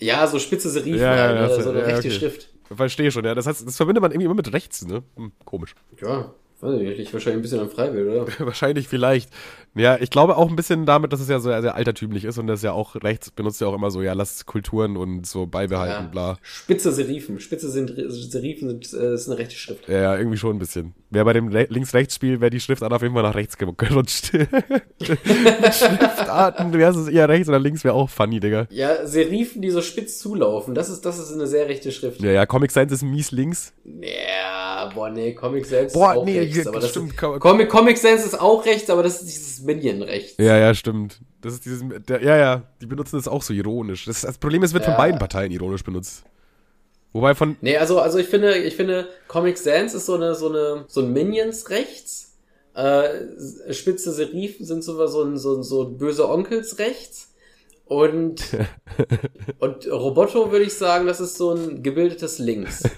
Ja, so spitze Serifen, ja, ja, halt, ja, so eine ja, rechte okay. Schrift. Verstehe schon, ja. Das heißt, das verbindet man irgendwie immer mit rechts, ne? Hm, komisch. Ja, weiß ich nicht. Wahrscheinlich ein bisschen am Freiwill, oder? [laughs] Wahrscheinlich vielleicht. Ja, ich glaube auch ein bisschen damit, dass es ja so sehr, sehr altertümlich ist und das ja auch rechts benutzt ja auch immer so, ja, lass Kulturen und so beibehalten, Ja. bla. Spitze Serifen. Spitze sind, Serifen sind, äh, ist eine rechte Schrift. Ja, irgendwie schon ein bisschen. Wer bei dem Re- Links-Rechts-Spiel, wäre die Schriftart auf jeden Fall nach rechts ge- [laughs] gerutscht. Schriftarten, wäre es eher rechts oder links, wäre auch funny, Digga. Ja, Serifen, die so spitz zulaufen, das ist, das ist eine sehr rechte Schrift. Ja, ja, Comic Science ist mies links. Ja, boah, nee, Comic Sans Boah, ist auch nee, rechts. Aber das stimmt, ist, Com- Comic, Comic Sans ist auch rechts, aber das ist dieses Minion rechts. Ja, ja, stimmt. Das ist dieses, der, ja, ja, die benutzen das auch so ironisch. Das, das Problem ist, es wird von Ja. beiden Parteien ironisch benutzt. Wobei von, Nee, also, also ich finde, ich finde, Comic Sans ist so eine, so eine, so ein Minions rechts. Äh, spitze Serifen sind so, so ein, so, ein- so böse Onkels rechts. Und, [laughs] und Roboto würde ich sagen, das ist so ein gebildetes Links. [laughs]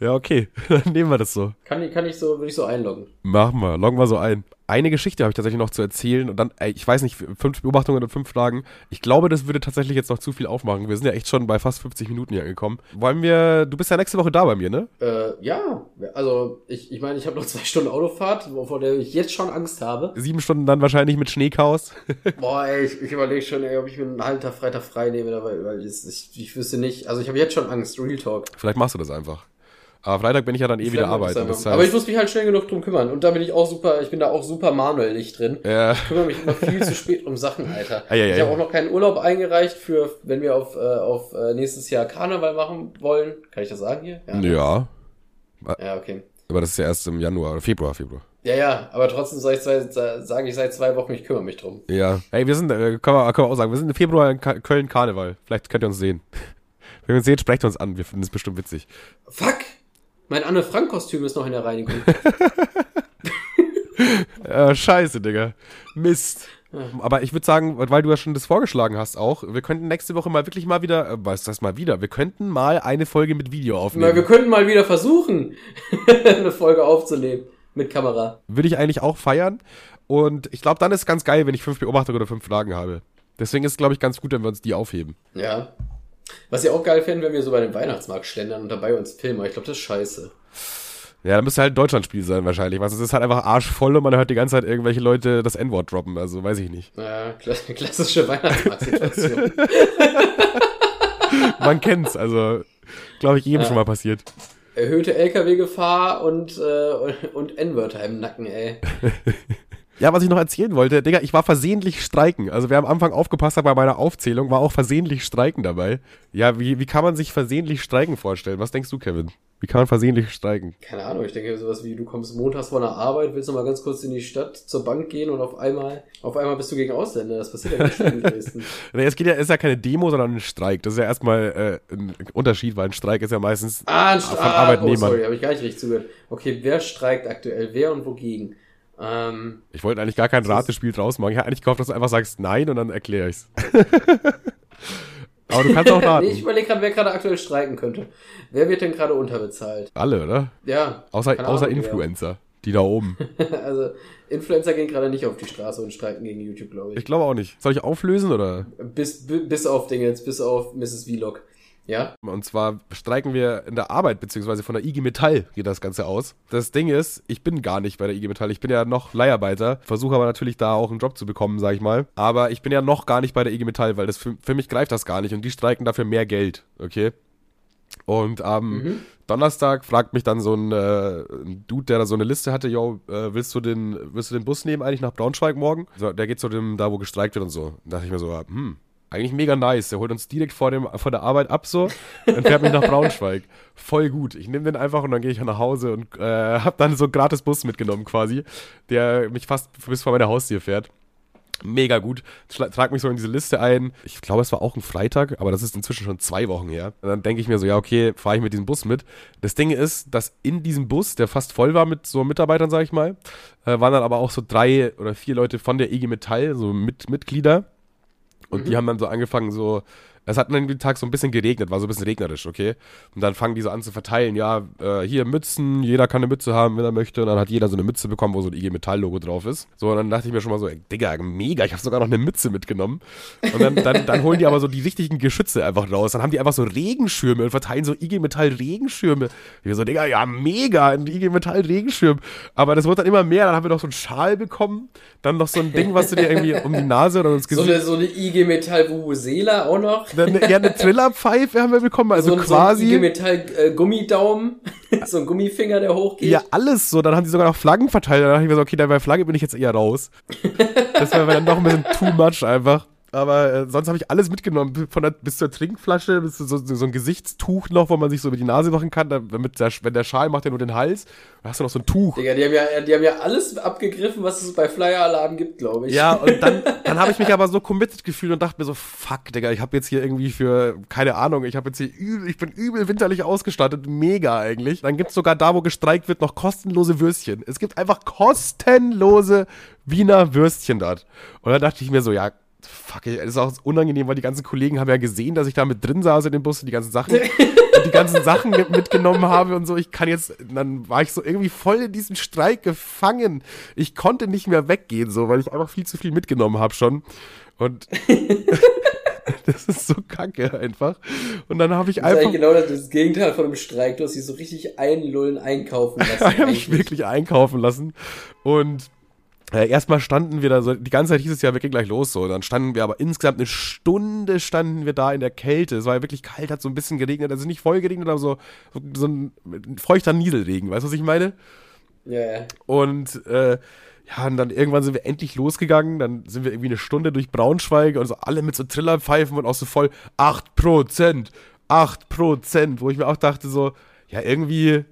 ja, okay, [laughs] dann nehmen wir das so. Kann, ich- kann ich so, würde ich so einloggen. Machen wir, loggen wir so ein. Eine Geschichte habe ich tatsächlich noch zu erzählen und dann, ich weiß nicht, fünf Beobachtungen und fünf Fragen. Ich glaube, das würde tatsächlich jetzt noch zu viel aufmachen. Wir sind ja echt schon bei fast 50 Minuten hier angekommen. Wollen wir, du bist ja nächste Woche da bei mir, ne? Äh, ja, also ich, ich meine, ich habe noch zwei Stunden Autofahrt, vor der ich jetzt schon Angst habe. Sieben Stunden dann wahrscheinlich mit Schneechaos. [laughs] Boah, ey, ich, ich überlege schon, ey, ob ich mir einen halben Tag Freitag frei nehme, dabei, weil ich, ich, ich wüsste nicht. Also ich habe jetzt schon Angst, Real Talk. Vielleicht machst du das einfach. Aber Freitag bin ich ja dann eh wieder mach ich's arbeiten. Das heißt, Aber ich muss mich halt schnell genug drum kümmern. Und da bin ich auch super, ich bin da auch super manuell nicht drin. ja, Ich kümmere mich immer viel zu spät um Sachen, Alter. Ei, ei, ich ei. habe auch noch keinen Urlaub eingereicht für, wenn wir auf, äh, auf äh, nächstes Jahr Karneval machen wollen. Kann ich das sagen hier? ne? ja, Ja, okay. aber das ist ja erst im Januar oder Februar, Februar. Ja, ja, aber trotzdem soll ich zwei, sage ich seit zwei Wochen, ich kümmere mich drum. Ja. Hey, wir sind, äh, können, wir, können wir auch sagen, wir sind im Februar in Köln Karneval. Vielleicht könnt ihr uns sehen. [laughs] Wenn ihr uns seht, sprecht uns an. Wir finden es bestimmt witzig. Fuck! Mein Anne Frank-Kostüm ist noch in der Reinigung. Äh, [laughs] scheiße, Digga. Mist. Aber ich würde sagen, weil du ja schon das vorgeschlagen hast auch, wir könnten nächste Woche mal wirklich mal wieder, äh, was das mal wieder? Wir könnten mal eine Folge mit Video Na, wir aufnehmen. könnten mal wieder versuchen, [laughs] eine Folge aufzunehmen. Mit Kamera. Würde ich eigentlich auch feiern. Und ich glaube, dann ist es ganz geil, wenn ich fünf Beobachtungen oder fünf Fragen habe. Deswegen ist es, glaube ich, ganz gut, wenn wir uns die aufheben. Ja. Was ich auch geil fände, wenn wir so bei dem Weihnachtsmarkt schlendern und dabei uns filmen. Aber ich glaube, das ist scheiße. Ja, dann müsste halt ein Deutschlandspiel sein wahrscheinlich. Was es ist halt einfach arschvoll und man hört die ganze Zeit irgendwelche Leute das N-Wort droppen. Also weiß ich nicht. Ja, kla [laughs] klassische Weihnachtsmarktsituation. [laughs] Man kennt's, also glaube ich jedem Ja. schon mal passiert. Erhöhte LKW-Gefahr und, äh, und, und N-Wörter im Nacken, ey. [laughs] Ja, was ich noch erzählen wollte, Digga, ich war versehentlich streiken. Also wer am Anfang aufgepasst hat bei meiner Aufzählung, war auch versehentlich streiken dabei. Ja, wie, wie kann man sich versehentlich streiken vorstellen? Was denkst du, Kevin? Wie kann man versehentlich streiken? Keine Ahnung, ich denke sowas wie, du kommst montags von der Arbeit, willst noch mal ganz kurz in die Stadt zur Bank gehen und auf einmal, auf einmal bist du gegen Ausländer. Das passiert ja nicht in Dresden. [laughs] Nee, es geht ja, ist ja keine Demo, sondern ein Streik. Das ist ja erstmal äh, ein Unterschied, weil ein Streik ist ja meistens Ah, ein von ah, Oh, Arbeitnehmern. sorry, habe ich gar nicht richtig zugehört. Okay, wer streikt aktuell? Wer und wogegen? Ähm, Ich wollte eigentlich gar kein Ratespiel draus machen. Ich hatte eigentlich gehofft, dass du einfach sagst nein und dann erkläre ich's. [laughs] Aber du kannst auch [laughs] raten. ich überlege gerade, wer gerade aktuell streiken könnte. Wer wird denn gerade unterbezahlt? Alle, oder? Ja. Außer, keine außer Ahnung, Influencer. Die da oben. [laughs] Also, Influencer gehen gerade nicht auf die Straße und streiken gegen YouTube, glaube ich. Ich glaube auch nicht. Soll ich auflösen oder? Bis, bi- bis auf Dingens, bis auf Mrs. Vlog. Ja? Und zwar streiken wir in der Arbeit, beziehungsweise von der IG Metall geht das Ganze aus. Das Ding ist, ich bin gar nicht bei der IG Metall. Ich bin ja noch Leiharbeiter, versuche aber natürlich da auch einen Job zu bekommen, sag ich mal. Aber ich bin ja noch gar nicht bei der IG Metall, weil das für, für mich greift das gar nicht und die streiken dafür mehr Geld, okay? Und am Mhm. Donnerstag fragt mich dann so ein, äh, ein Dude, der da so eine Liste hatte, yo, äh, willst du den, willst du den Bus nehmen eigentlich nach Braunschweig morgen? So, der geht zu dem, da wo gestreikt wird und so. Da dachte ich mir so, hm, eigentlich mega nice. Der holt uns direkt vor, dem, vor der Arbeit ab so und fährt mich nach Braunschweig. [laughs] Voll gut. Ich nehme den einfach und dann gehe ich nach Hause und äh, hab dann so einen gratis Bus mitgenommen quasi, der mich fast bis vor meine Haustür fährt. Mega gut. Trag mich so in diese Liste ein. Ich glaube, es war auch ein Freitag, aber das ist inzwischen schon zwei Wochen her. Und dann denke ich mir so, ja, okay, fahre ich mit diesem Bus mit. Das Ding ist, dass in diesem Bus, der fast voll war mit so Mitarbeitern, sage ich mal, äh, waren dann aber auch so drei oder vier Leute von der IG Metall, so mit, Mitglieder. Und die haben dann so angefangen, so, es hat an dem Tag so ein bisschen geregnet, war so ein bisschen regnerisch, okay? Und dann fangen die so an zu verteilen, ja, äh, hier Mützen, jeder kann eine Mütze haben, wenn er möchte. Und dann hat jeder so eine Mütze bekommen, wo so ein IG Metall-Logo drauf ist. So, und dann dachte ich mir schon mal so, ey, Digga, mega, ich habe sogar noch eine Mütze mitgenommen. Und dann, dann, dann holen die aber so die richtigen Geschütze einfach raus. Dann haben die einfach so Regenschirme und verteilen so IG Metall-Regenschirme. Ich so, Digga, ja, mega, ein IG Metall-Regenschirm. Aber das wurde dann immer mehr. Dann haben wir noch so einen Schal bekommen. Dann noch so ein Ding, was du dir irgendwie um die Nase oder ins So Gesicht eine, so eine IG Metall Vuvuzela auch noch. Dann, ja, eine Trillerpfeife haben wir bekommen, also so, quasi. So ein IG Metall äh, [laughs] so ein Gummifinger, der hochgeht. ja, alles so. Dann haben die sogar noch Flaggen verteilt. Dann dachte ich mir so, okay, dann bei Flagge bin ich jetzt eher raus. Das war dann noch ein bisschen too much einfach. Aber äh, sonst habe ich alles mitgenommen, von der, bis zur Trinkflasche, bis zu so, so ein Gesichtstuch noch, wo man sich so über die Nase machen kann. Damit der, wenn der Schal macht ja nur den Hals, dann hast du noch so ein Tuch. Digga, die haben ja, die haben ja alles abgegriffen, was es bei Flyer-Alarm gibt, glaube ich. Ja, und dann, [laughs] dann habe ich mich aber so committed gefühlt und dachte mir so, fuck, Digga, ich habe jetzt hier irgendwie für, keine Ahnung, ich habe jetzt hier übel, ich bin übel winterlich ausgestattet, mega eigentlich. Dann gibt's sogar da, wo gestreikt wird, noch kostenlose Würstchen. Es gibt einfach kostenlose Wiener Würstchen dort. Und dann dachte ich mir so, ja, fuck, ey, das ist auch unangenehm, weil die ganzen Kollegen haben ja gesehen, dass ich da mit drin saß in dem Bus und die ganzen Sachen, [laughs] und die ganzen Sachen mit- mitgenommen habe und so. Ich kann jetzt, dann war ich so irgendwie voll in diesem Streik gefangen. Ich konnte nicht mehr weggehen, so, weil ich einfach viel zu viel mitgenommen habe schon. Und [laughs] das ist so kacke einfach. Und dann habe ich Das ist einfach. eigentlich genau das, das Gegenteil von einem Streik. Du hast sie so richtig einlullen, einkaufen lassen. [laughs] Ich habe mich wirklich einkaufen lassen. Und äh, erstmal standen wir da so, die ganze Zeit hieß es ja, wir gehen gleich los. So. Dann standen wir aber insgesamt eine Stunde standen wir da in der Kälte. Es war ja wirklich kalt, hat so ein bisschen geregnet. Also nicht voll geregnet, aber so, so, so ein feuchter Nieselregen. Weißt du, was ich meine? Ja, ja. Und äh, ja, und dann irgendwann sind wir endlich losgegangen. Dann sind wir irgendwie eine Stunde durch Braunschweig und so alle mit so Trillerpfeifen und auch so voll 8%, 8%, wo ich mir auch dachte so, ja, irgendwie,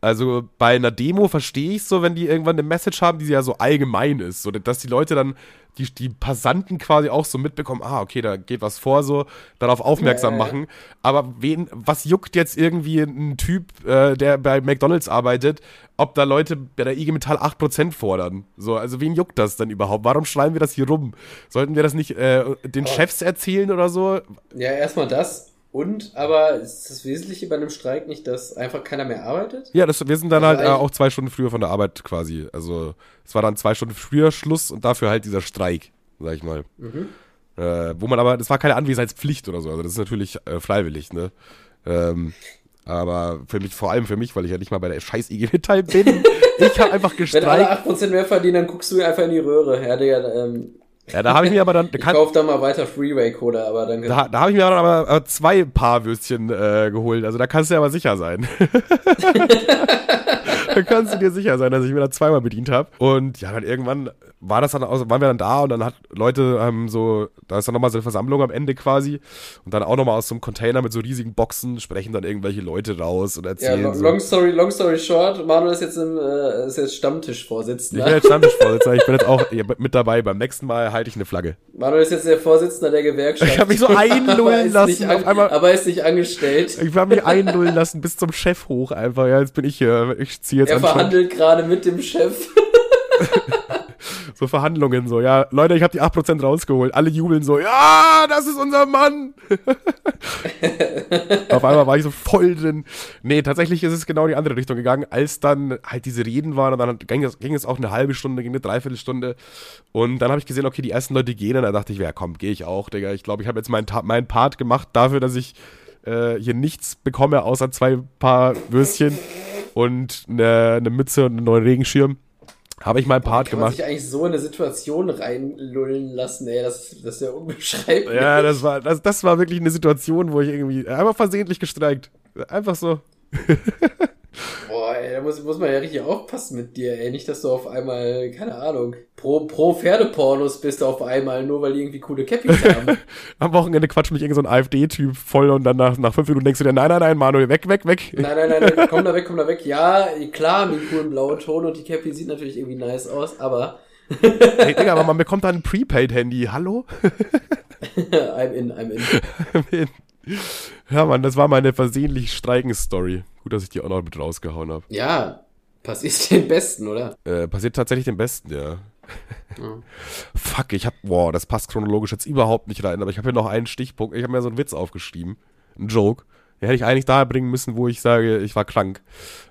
also bei einer Demo verstehe ich so, wenn die irgendwann eine Message haben, die ja so allgemein ist, so dass die Leute dann, die, die Passanten quasi auch so mitbekommen, ah, okay, da geht was vor, so darauf aufmerksam ja. machen. Aber wen, was juckt jetzt irgendwie ein Typ, äh, der bei McDonalds arbeitet, ob da Leute bei der IG Metall 8% fordern? So, also wen juckt das denn überhaupt? Warum schreiben wir das hier rum? Sollten wir das nicht äh, den Chefs erzählen oder so? Ja, erstmal das. Und, aber ist das Wesentliche bei einem Streik nicht, dass einfach keiner mehr arbeitet? Ja, das, wir sind dann Also halt äh, auch zwei Stunden früher von der Arbeit quasi. Also es war dann zwei Stunden früher Schluss und dafür halt dieser Streik, sag ich mal. Äh, wo man aber, das war keine Anwesenheitspflicht oder so, also das ist natürlich äh, freiwillig, ne? Ähm, aber für mich, vor allem für mich, weil ich ja nicht mal bei der scheiß IG Metall bin, [laughs] ich habe einfach Wenn alle gestreikt. 8% mehr verdienen, dann guckst du einfach in die Röhre. Ja, Digga, ähm, Ja, da habe ich mir aber dann, [laughs] ich kann, kauf da mal weiter Freeway-Cola, aber danke. da, da habe ich mir dann aber, aber zwei Paar Würstchen äh, geholt, also da kannst du ja aber sicher sein. [laughs] [laughs] da kannst du dir sicher sein, dass ich mir da zweimal bedient habe. Und ja, dann irgendwann war das dann aus, waren wir dann da und dann hat Leute ähm, so, da ist dann nochmal so eine Versammlung am Ende quasi und dann auch nochmal aus so einem Container mit so riesigen Boxen sprechen dann irgendwelche Leute raus und ja, erzählen long, so. long story, long story short, Manuel ist jetzt im, äh, ist jetzt Ich Stammtischvorsitzender. bin jetzt Stammtischvorsitzender, ich bin jetzt auch ja, mit dabei. Beim nächsten Mal halte ich eine Flagge. Manuel ist jetzt der Vorsitzender der Gewerkschaft. Ich hab mich so [laughs] einlullen lassen, nicht auf einmal- aber ist nicht angestellt. Ich habe mich einlullen lassen bis zum Chef hoch einfach. Ja, jetzt bin ich hier. Ich ziehe jetzt Er verhandelt gerade mit dem Chef. [laughs] so Verhandlungen so. Ja, Leute, ich habe die 8% rausgeholt. Alle jubeln so. Ja, das ist unser Mann. [laughs] Auf einmal war ich so voll drin. Nee, tatsächlich ist es genau in die andere Richtung gegangen, als dann halt diese Reden waren und dann ging es, ging es auch eine halbe Stunde, ging eine Dreiviertelstunde. Und dann habe ich gesehen, okay, die ersten Leute gehen und da dachte ich, ja komm, gehe ich auch, Digga. Ich glaube, ich habe jetzt meinen meinen Part gemacht dafür, dass ich äh, hier nichts bekomme, außer zwei Paar Würstchen und eine, eine Mütze und einen neuen Regenschirm. Habe ich meinen Part Kann gemacht. sich eigentlich so in eine Situation reinlullen lassen, ey, das, das ist ja unbeschreiblich. Ja, das war, das, das war wirklich eine Situation, wo ich irgendwie einfach versehentlich gestreikt. Einfach so. [laughs] Boah, ey, da muss, muss man ja richtig aufpassen mit dir, ey. Nicht, dass du auf einmal, keine Ahnung, pro, pro Pferdepornos bist du auf einmal, nur weil die irgendwie coole Cappies [laughs] haben. Am Wochenende quatscht mich irgendein so ein AfD-Typ voll und dann nach, nach fünf Minuten denkst du dir, nein, nein, nein, Manuel, weg, weg, weg. Nein, nein, nein, nein, komm da weg, komm da weg. Ja, klar, mit dem coolen blauen Ton und die Cappy sieht natürlich irgendwie nice aus, aber [laughs] Hey, Digga, aber man [laughs] bekommt da ein Prepaid-Handy. Hallo? I'm in, I'm in. Ja, Mann, das war meine versehentlich Streiken-Story. Gut, dass ich die auch noch mit rausgehauen habe. Ja, passiert [laughs] den Besten, oder? Äh, passiert tatsächlich dem Besten, ja. Ja. [laughs] Fuck, ich hab, boah, das passt chronologisch jetzt überhaupt nicht rein, aber ich habe hier noch einen Stichpunkt. Ich habe mir so einen Witz aufgeschrieben. Einen Joke. Den hätte ich eigentlich da bringen müssen, wo ich sage, ich war krank.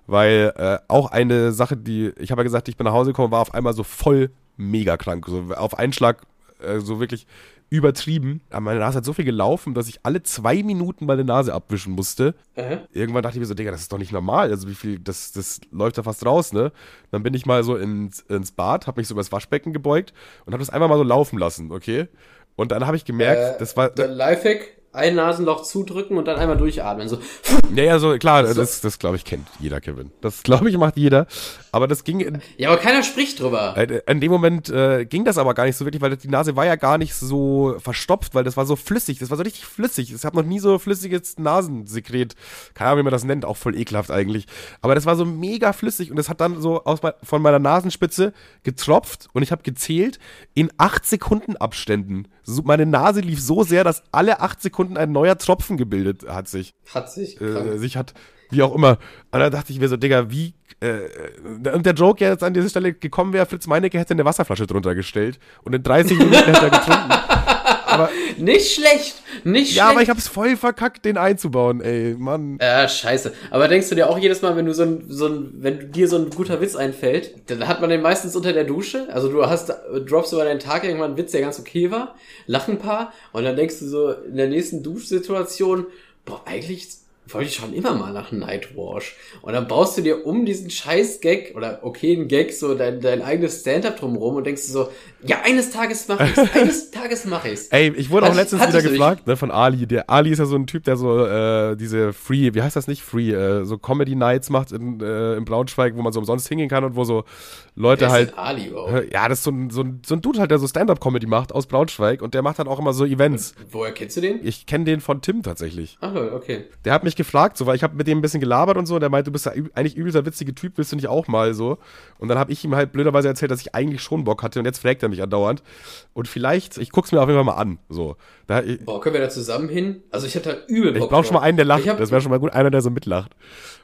Weil äh, auch eine Sache, die, ich habe ja gesagt, ich bin nach Hause gekommen, war auf einmal so voll mega krank. So auf einen Schlag äh, so wirklich übertrieben. Aber meine Nase hat so viel gelaufen, dass ich alle zwei Minuten meine Nase abwischen musste. Äh? Irgendwann dachte ich mir so, Digga, das ist doch nicht normal. Also wie viel, das, das läuft da fast raus, ne? Dann bin ich mal so ins, ins Bad, habe mich so übers Waschbecken gebeugt und habe das einfach mal so laufen lassen, okay? Und dann habe ich gemerkt, äh, das war. Der Lifehack, ein Nasenloch zudrücken und dann einmal durchatmen. So. Ja, ja, so klar, so. das, das glaube ich kennt jeder, Kevin. Das glaube ich macht jeder. Aber das ging. In, ja, aber keiner spricht drüber. Äh, in dem Moment äh, ging das aber gar nicht so wirklich, weil die Nase war ja gar nicht so verstopft, weil das war so flüssig. Das war so richtig flüssig. Ich habe noch nie so flüssiges Nasensekret. Keine Ahnung, wie man das nennt. Auch voll ekelhaft eigentlich. Aber das war so mega flüssig und es hat dann so aus, von meiner Nasenspitze getropft und ich habe gezählt in acht Sekunden Abständen. So, meine Nase lief so sehr, dass alle acht Sekunden ein neuer Tropfen gebildet hat sich. Hat sich. Äh, sich hat, wie auch immer. Und da dachte ich mir so, Digga, wie. Äh, und der Joke jetzt an dieser Stelle gekommen wäre, Fritz Meinecke hätte eine Wasserflasche drunter gestellt und in 30 Minuten hätte er getrunken. [laughs] aber, [laughs] nicht schlecht, nicht ja, schlecht. aber ich hab's voll verkackt, den einzubauen, ey, Mann. Ja, scheiße. Aber denkst du dir auch jedes Mal, wenn du so ein, so ein, wenn dir so ein guter Witz einfällt, dann hat man den meistens unter der Dusche. Also du hast, droppst über deinen Tag irgendwann einen Witz, der ganz okay war, lach ein paar und dann denkst du so in der nächsten Duschsituation, boah, eigentlich wollte ich schon immer mal nach Nightwash. Und dann baust du dir um diesen scheiß Gag oder okayen Gag so dein, dein eigenes Stand-up drumherum und denkst du so, ja, eines Tages mach ich's, [laughs] eines Tages mach ich's. Ey, ich wurde hat, auch letztens wieder gefragt, ne, von Ali. Der Ali ist ja so ein Typ, der so äh, diese Free, wie heißt das nicht? Free, äh, so Comedy Nights macht in, äh, in Braunschweig, wo man so umsonst hingehen kann und wo so Leute Wer halt. Ali, wow. Ja, das ist so ein, so, ein, so ein Dude halt, der so Stand-up-Comedy macht aus Braunschweig und der macht dann auch immer so Events. Und woher kennst du den? Ich kenne den von Tim tatsächlich. Ach, okay. Der hat mich gefragt, so, weil ich habe mit dem ein bisschen gelabert und so, und der meinte, du bist ja eigentlich übelster witzige Typ, willst du nicht auch mal so? Und dann habe ich ihm halt blöderweise erzählt, dass ich eigentlich schon Bock hatte und jetzt fragt er mich andauernd. Und vielleicht, ich guck's mir auf jeden Fall mal an, so. Da, ich, Boah, können wir da zusammen hin? Also ich hätte halt übel Bock. Ich brauche schon mal einen, der lacht. Das wäre schon mal gut, einer, der so mitlacht.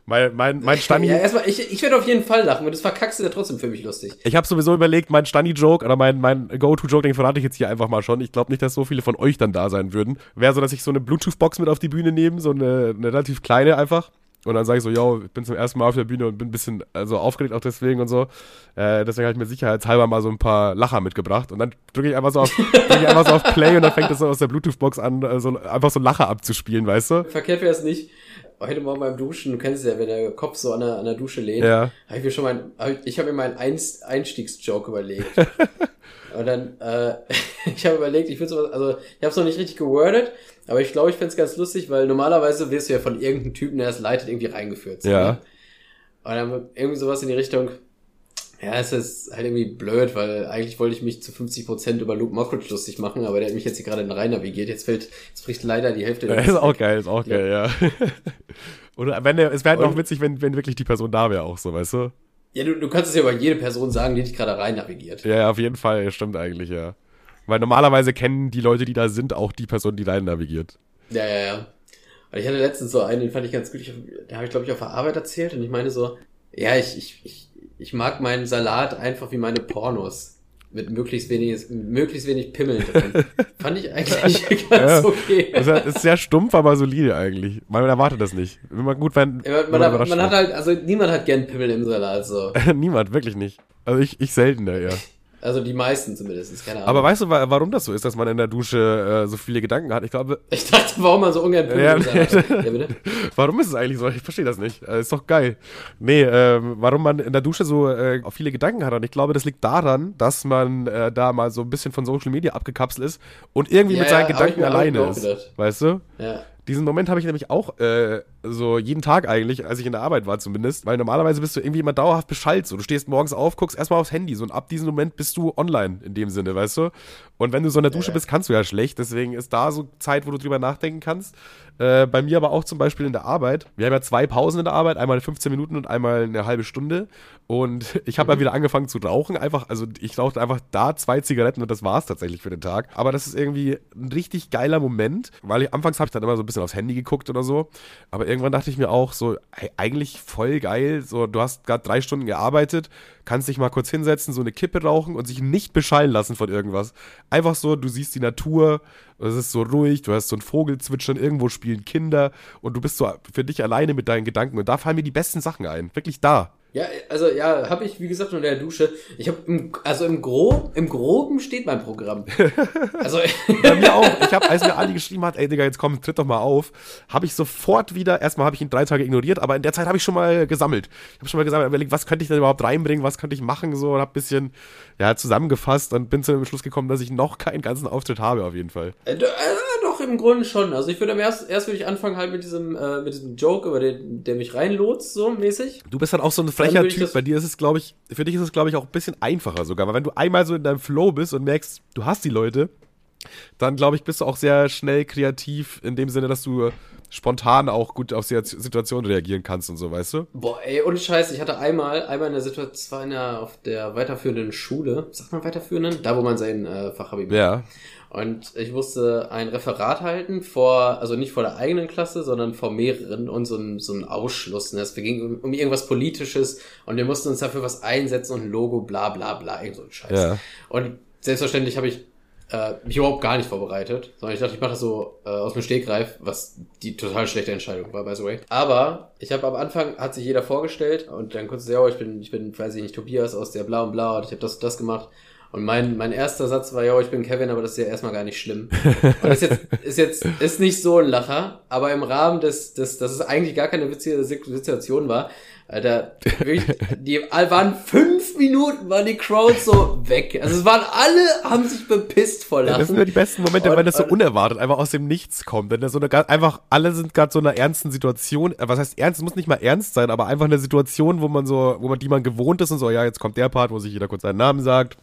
Mein, mein, mein [laughs] Stani. Ja, erstmal, ich, ich werde auf jeden Fall lachen und das verkackst du ja trotzdem für mich lustig. Ich habe sowieso überlegt, mein Stani-Joke oder mein, mein Go-To-Joke, den verrate ich jetzt hier einfach mal schon. Ich glaube nicht, dass so viele von euch dann da sein würden. Wäre so, dass ich so eine Bluetooth-Box mit auf die Bühne nehme, so eine, eine relativ kleine einfach. Und dann sage ich so, yo, ich bin zum ersten Mal auf der Bühne und bin ein bisschen also aufgeregt auch deswegen und so. Äh, deswegen habe ich mir sicherheitshalber mal so ein paar Lacher mitgebracht. Und dann drücke ich einfach so auf, [laughs] ich einfach so auf Play und dann fängt das so aus der Bluetooth-Box an, äh, so, einfach so Lacher abzuspielen, weißt du? Verkehrt wäre es nicht. Heute Morgen beim Duschen, du kennst es ja, wenn der Kopf so an der, an der Dusche lehnt, ja. habe ich mir schon mal, ich habe mir meinen Einstiegsjoke überlegt. [laughs] und dann, äh, [laughs] ich habe überlegt, ich würde sowas, also ich habe es noch nicht richtig gewordet, aber ich glaube, ich fände es ganz lustig, weil normalerweise wirst du ja von irgendeinem Typen, der es leitet, irgendwie reingeführt. So, ja. Ne? Und dann irgendwie sowas in die Richtung, ja, es ist halt irgendwie blöd, weil eigentlich wollte ich mich zu 50% über Luke Mockridge lustig machen, aber der hat mich jetzt hier gerade in rein navigiert. Jetzt fällt, jetzt bricht leider die Hälfte der ja, Ist auch geil, ist auch geil, ja. Oder wenn der, es wäre halt noch witzig, wenn, wenn wirklich die Person da wäre, auch so, weißt du? Ja, du, du kannst es ja über jede Person sagen, die dich gerade rein navigiert. Ja, auf jeden Fall, stimmt eigentlich, ja. Weil normalerweise kennen die Leute, die da sind, auch die Person, die rein navigiert. Ja, ja, ja. Und ich hatte letztens so einen, den fand ich ganz gut. Ich, den habe ich, glaube ich, auf der Arbeit erzählt und ich meine so, ja, ich, ich, ich, ich mag meinen Salat einfach wie meine Pornos. Mit möglichst wenig, möglichst wenig Pimmeln drin. [laughs] Fand ich eigentlich ganz ja, okay. Das ist sehr stumpf, aber solide eigentlich. Man erwartet das nicht. Immer gut, wenn. Ja, man, man, hat, man hat halt, also niemand hat gern Pimmel im Salat, so. [laughs] niemand, wirklich nicht. Also ich, ich selten, ja. Also die meisten zumindest, keine Ahnung. Aber weißt du, warum das so ist, dass man in der Dusche äh, so viele Gedanken hat? Ich glaube. [laughs] Ich dachte, warum man so ungern ja, ja? [laughs] Warum ist es eigentlich so? Ich verstehe das nicht. Äh, ist doch geil. Nee, ähm, warum man in der Dusche so äh, viele Gedanken hat. Und ich glaube, das liegt daran, dass man äh, da mal so ein bisschen von Social Media abgekapselt ist und irgendwie ja, mit seinen Gedanken alleine ist. Weißt du? Ja. Diesen Moment habe ich nämlich auch äh, so jeden Tag eigentlich, als ich in der Arbeit war zumindest, weil normalerweise bist du irgendwie immer dauerhaft beschallt. So, du stehst morgens auf, guckst erstmal aufs Handy, so und ab diesem Moment bist du online in dem Sinne, weißt du? Und wenn du so in der Dusche ja. bist, kannst du ja schlecht. Deswegen ist da so Zeit, wo du drüber nachdenken kannst. Äh, bei mir aber auch zum Beispiel in der Arbeit. Wir haben ja zwei Pausen in der Arbeit, einmal 15 Minuten und einmal eine halbe Stunde. Und [laughs] ich habe mhm. ja wieder angefangen zu rauchen. Einfach, also ich rauchte einfach da zwei Zigaretten und das war es tatsächlich für den Tag. Aber das ist irgendwie ein richtig geiler Moment, weil ich anfangs habe ich dann immer so ein bisschen bisschen aufs Handy geguckt oder so. Aber irgendwann dachte ich mir auch so, ey, eigentlich voll geil. So, du hast gerade drei Stunden gearbeitet, kannst dich mal kurz hinsetzen, so eine Kippe rauchen und sich nicht beschallen lassen von irgendwas. Einfach so, du siehst die Natur, es ist so ruhig, du hast so ein Vogelzwitschern, irgendwo spielen Kinder und du bist so für dich alleine mit deinen Gedanken. Und da fallen mir die besten Sachen ein. Wirklich da. Ja, also ja, habe ich wie gesagt unter der Dusche. Ich habe also im Grob, im Groben steht mein Programm. [laughs] Also bei mir auch. Ich habe, als mir Ali geschrieben hat, ey Digga, jetzt komm, tritt doch mal auf, habe ich sofort wieder. Erstmal habe ich ihn drei Tage ignoriert, aber in der Zeit habe ich schon mal gesammelt. Ich habe schon mal gesammelt, überlegt, was könnte ich denn überhaupt reinbringen, was könnte ich machen so und habe ein bisschen ja zusammengefasst und bin zu dem Schluss gekommen, dass ich noch keinen ganzen Auftritt habe auf jeden Fall. Äh, äh, doch im Grunde schon. Also ich würde erst erst würde ich anfangen halt mit diesem äh, mit diesem Joke über den der mich reinlotst so mäßig. Du bist dann auch so ein frecher Typ. Bei dir ist es, glaube ich, für dich ist es, glaube ich, auch ein bisschen einfacher sogar. Weil wenn du einmal so in deinem Flow bist und merkst, du hast die Leute, dann, glaube ich, bist du auch sehr schnell kreativ in dem Sinne, dass du spontan auch gut auf die Situation reagieren kannst und so, weißt du? Boah, ey, ohne Scheiß, ich hatte einmal, einmal in der Situation, das war in der, auf der weiterführenden Schule, sagt man weiterführenden? Da, wo man sein äh, Fachabi macht. Ja. Und ich musste ein Referat halten vor, also nicht vor der eigenen Klasse, sondern vor mehreren und so ein, so ein Ausschluss. Ne? Es ging um, um irgendwas Politisches und wir mussten uns dafür was einsetzen und ein Logo, bla bla bla, irgend so ein Scheiß. Ja. Und selbstverständlich habe ich äh, mich überhaupt gar nicht vorbereitet, sondern ich dachte, ich mache das so äh, aus dem Stegreif, was die total schlechte Entscheidung war, by the way. Aber ich habe am Anfang, hat sich jeder vorgestellt und dann kurz, ja, oh, ich bin, ich bin, weiß ich nicht, Tobias aus der Blau und Blau und ich habe das und das gemacht. Und mein, mein erster Satz war, ja, ich bin Kevin, aber das ist ja erstmal gar nicht schlimm. [laughs] Und das ist jetzt, ist jetzt, ist nicht so ein Lacher, aber im Rahmen des, des, dass es eigentlich gar keine witzige Situation war, Alter, wirklich, die waren fünf Minuten, waren die Crowd so weg. Also es waren alle, haben sich bepisst vor Lachen. Das sind ja die besten Momente, und, wenn das so unerwartet einfach aus dem Nichts kommt. Wenn das so eine, einfach, alle sind gerade so in einer ernsten Situation, äh, was heißt ernst, es muss nicht mal ernst sein, aber einfach eine Situation, wo man so, wo man, die man gewohnt ist und so, ja, jetzt kommt der Part, wo sich jeder kurz seinen Namen sagt,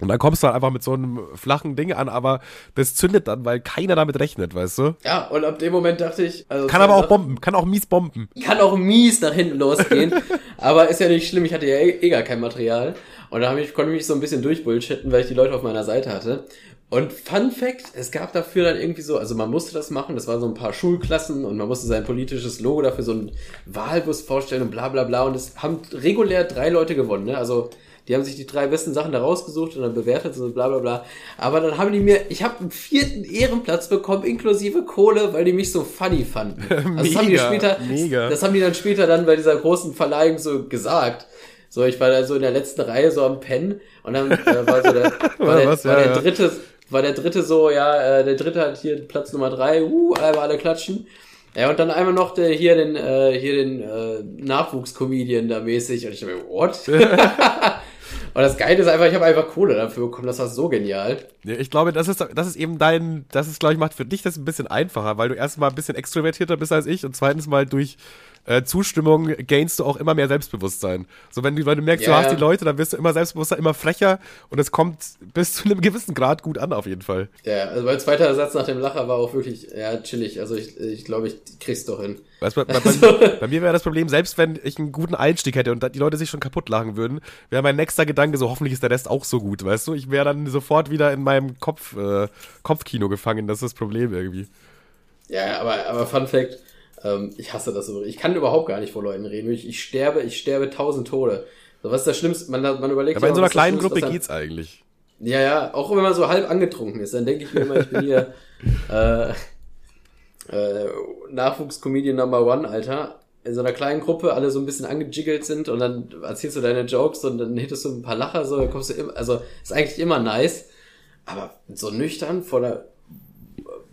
und dann kommst du halt einfach mit so einem flachen Ding an, aber das zündet dann, weil keiner damit rechnet, weißt du? Ja, und ab dem Moment dachte ich. Also kann aber auch bomben, kann auch mies bomben. Kann auch mies nach hinten losgehen. [laughs] aber ist ja nicht schlimm, ich hatte ja eh, eh gar kein Material. Und da ich, konnte ich mich so ein bisschen durchbullshitten, weil ich die Leute auf meiner Seite hatte. Und Fun Fact, es gab dafür dann irgendwie so, also man musste das machen, das waren so ein paar Schulklassen und man musste sein politisches Logo dafür so ein Wahlbus vorstellen und bla bla bla. Und es haben regulär drei Leute gewonnen, ne? Also die haben sich die drei besten Sachen da rausgesucht und dann bewertet und bla bla bla. Aber dann haben die mir, ich habe einen vierten Ehrenplatz bekommen, inklusive Kohle, weil die mich so funny fanden. [laughs] Also mega, das haben die später, mega. das haben die dann später dann bei dieser großen Verleihung so gesagt. So, ich war da so in der letzten Reihe so am Pennen und dann äh, war so der, [laughs] war der, Was, war der ja. dritte, war der dritte so, ja, äh, der dritte hat hier Platz Nummer drei, uh, einmal alle klatschen. Ja, und dann einmal noch der, hier den, äh, hier den äh, Nachwuchscomedian da mäßig. Und ich dachte mir, what? [laughs] Und das Geile ist einfach, ich habe einfach Kohle dafür bekommen. Das war so genial. Ja, ich glaube, das ist, das ist eben dein, das ist, glaube ich, macht für dich das ein bisschen einfacher, weil du erstmal ein bisschen extrovertierter bist als ich und zweitens mal durch äh, Zustimmung gainst du auch immer mehr Selbstbewusstsein. So, wenn du, wenn du merkst, ja, du hast die Leute, dann wirst du immer selbstbewusster, immer frecher und es kommt bis zu einem gewissen Grad gut an, auf jeden Fall. Ja, also mein zweiter Satz nach dem Lacher war auch wirklich, ja, chillig. Also ich, ich glaube, ich krieg's doch hin. Weißt, bei, bei, also. bei, mir wäre das Problem, selbst wenn ich einen guten Einstieg hätte und die Leute sich schon kaputt lachen würden, wäre mein nächster Gedanke so, hoffentlich ist der Rest auch so gut, weißt du? Ich wäre dann sofort wieder in meinem Kopf, äh, Kopfkino gefangen, das ist das Problem irgendwie. Ja, aber, aber Fun Fact, ähm, ich hasse das so. Ich kann überhaupt gar nicht vor Leuten reden. Ich, ich sterbe, ich sterbe tausend Tode. So, was ist das Schlimmste? Man, man überlegt Aber ja, in so einer kleinen Gruppe dann, geht's eigentlich. Ja, ja, auch wenn man so halb angetrunken ist, dann denke ich mir immer, ich bin hier [laughs] äh, äh, Nachwuchscomedian Number One, Alter. In so einer kleinen Gruppe, alle so ein bisschen angejiggelt sind und dann erzählst du deine Jokes und dann hittest du ein paar Lacher, so, dann kommst du immer, also ist eigentlich immer nice. Aber so nüchtern vor der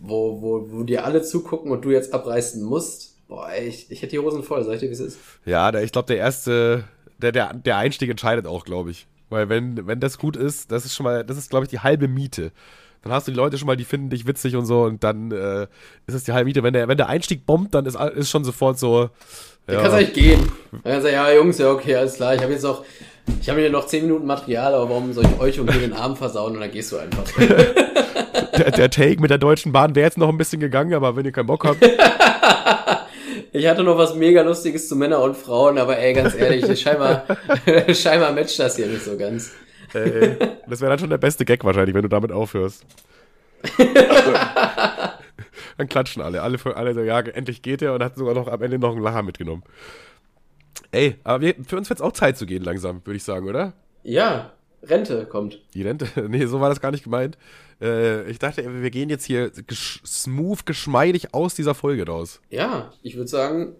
wo, wo, wo dir alle zugucken und du jetzt abreißen musst, boah, ich, ich hätte die Hosen voll, sag ich dir, wie es ist. Ja, ich glaube, der erste, der, der, der Einstieg entscheidet auch, glaube ich. Weil wenn, wenn das gut ist, das ist schon mal, das ist, glaube ich, die halbe Miete. Dann hast du die Leute schon mal, die finden dich witzig und so und dann äh, ist es die halbe Miete. Wenn der, wenn der Einstieg bombt, dann ist, ist schon sofort so. Dann ja. kannst du eigentlich gehen. Dann kannst du sagen, ja, Jungs, ja, okay, alles klar. Ich habe jetzt auch, ich habe hier noch 10 Minuten Material, aber warum soll ich euch und dir den Arm versauen und dann gehst du einfach. [laughs] der, der Take mit der Deutschen Bahn wäre jetzt noch ein bisschen gegangen, aber wenn ihr keinen Bock habt. [laughs] Ich hatte noch was mega Lustiges zu Männern und Frauen, aber ey, ganz ehrlich, [laughs] scheinbar, scheinbar matcht das hier nicht so ganz. Ey, das wäre dann schon der beste Gag wahrscheinlich, wenn du damit aufhörst. [laughs] dann klatschen alle. Alle, alle so, ja, endlich geht er und hat sogar noch am Ende noch einen Lacher mitgenommen. Ey, aber wir, für uns wird es auch Zeit zu gehen langsam, würde ich sagen, oder? Ja, Rente kommt. Die Rente? [laughs] Nee, so war das gar nicht gemeint. Äh, ich dachte, wir gehen jetzt hier gesch smooth, geschmeidig aus dieser Folge raus. Ja, ich würde sagen,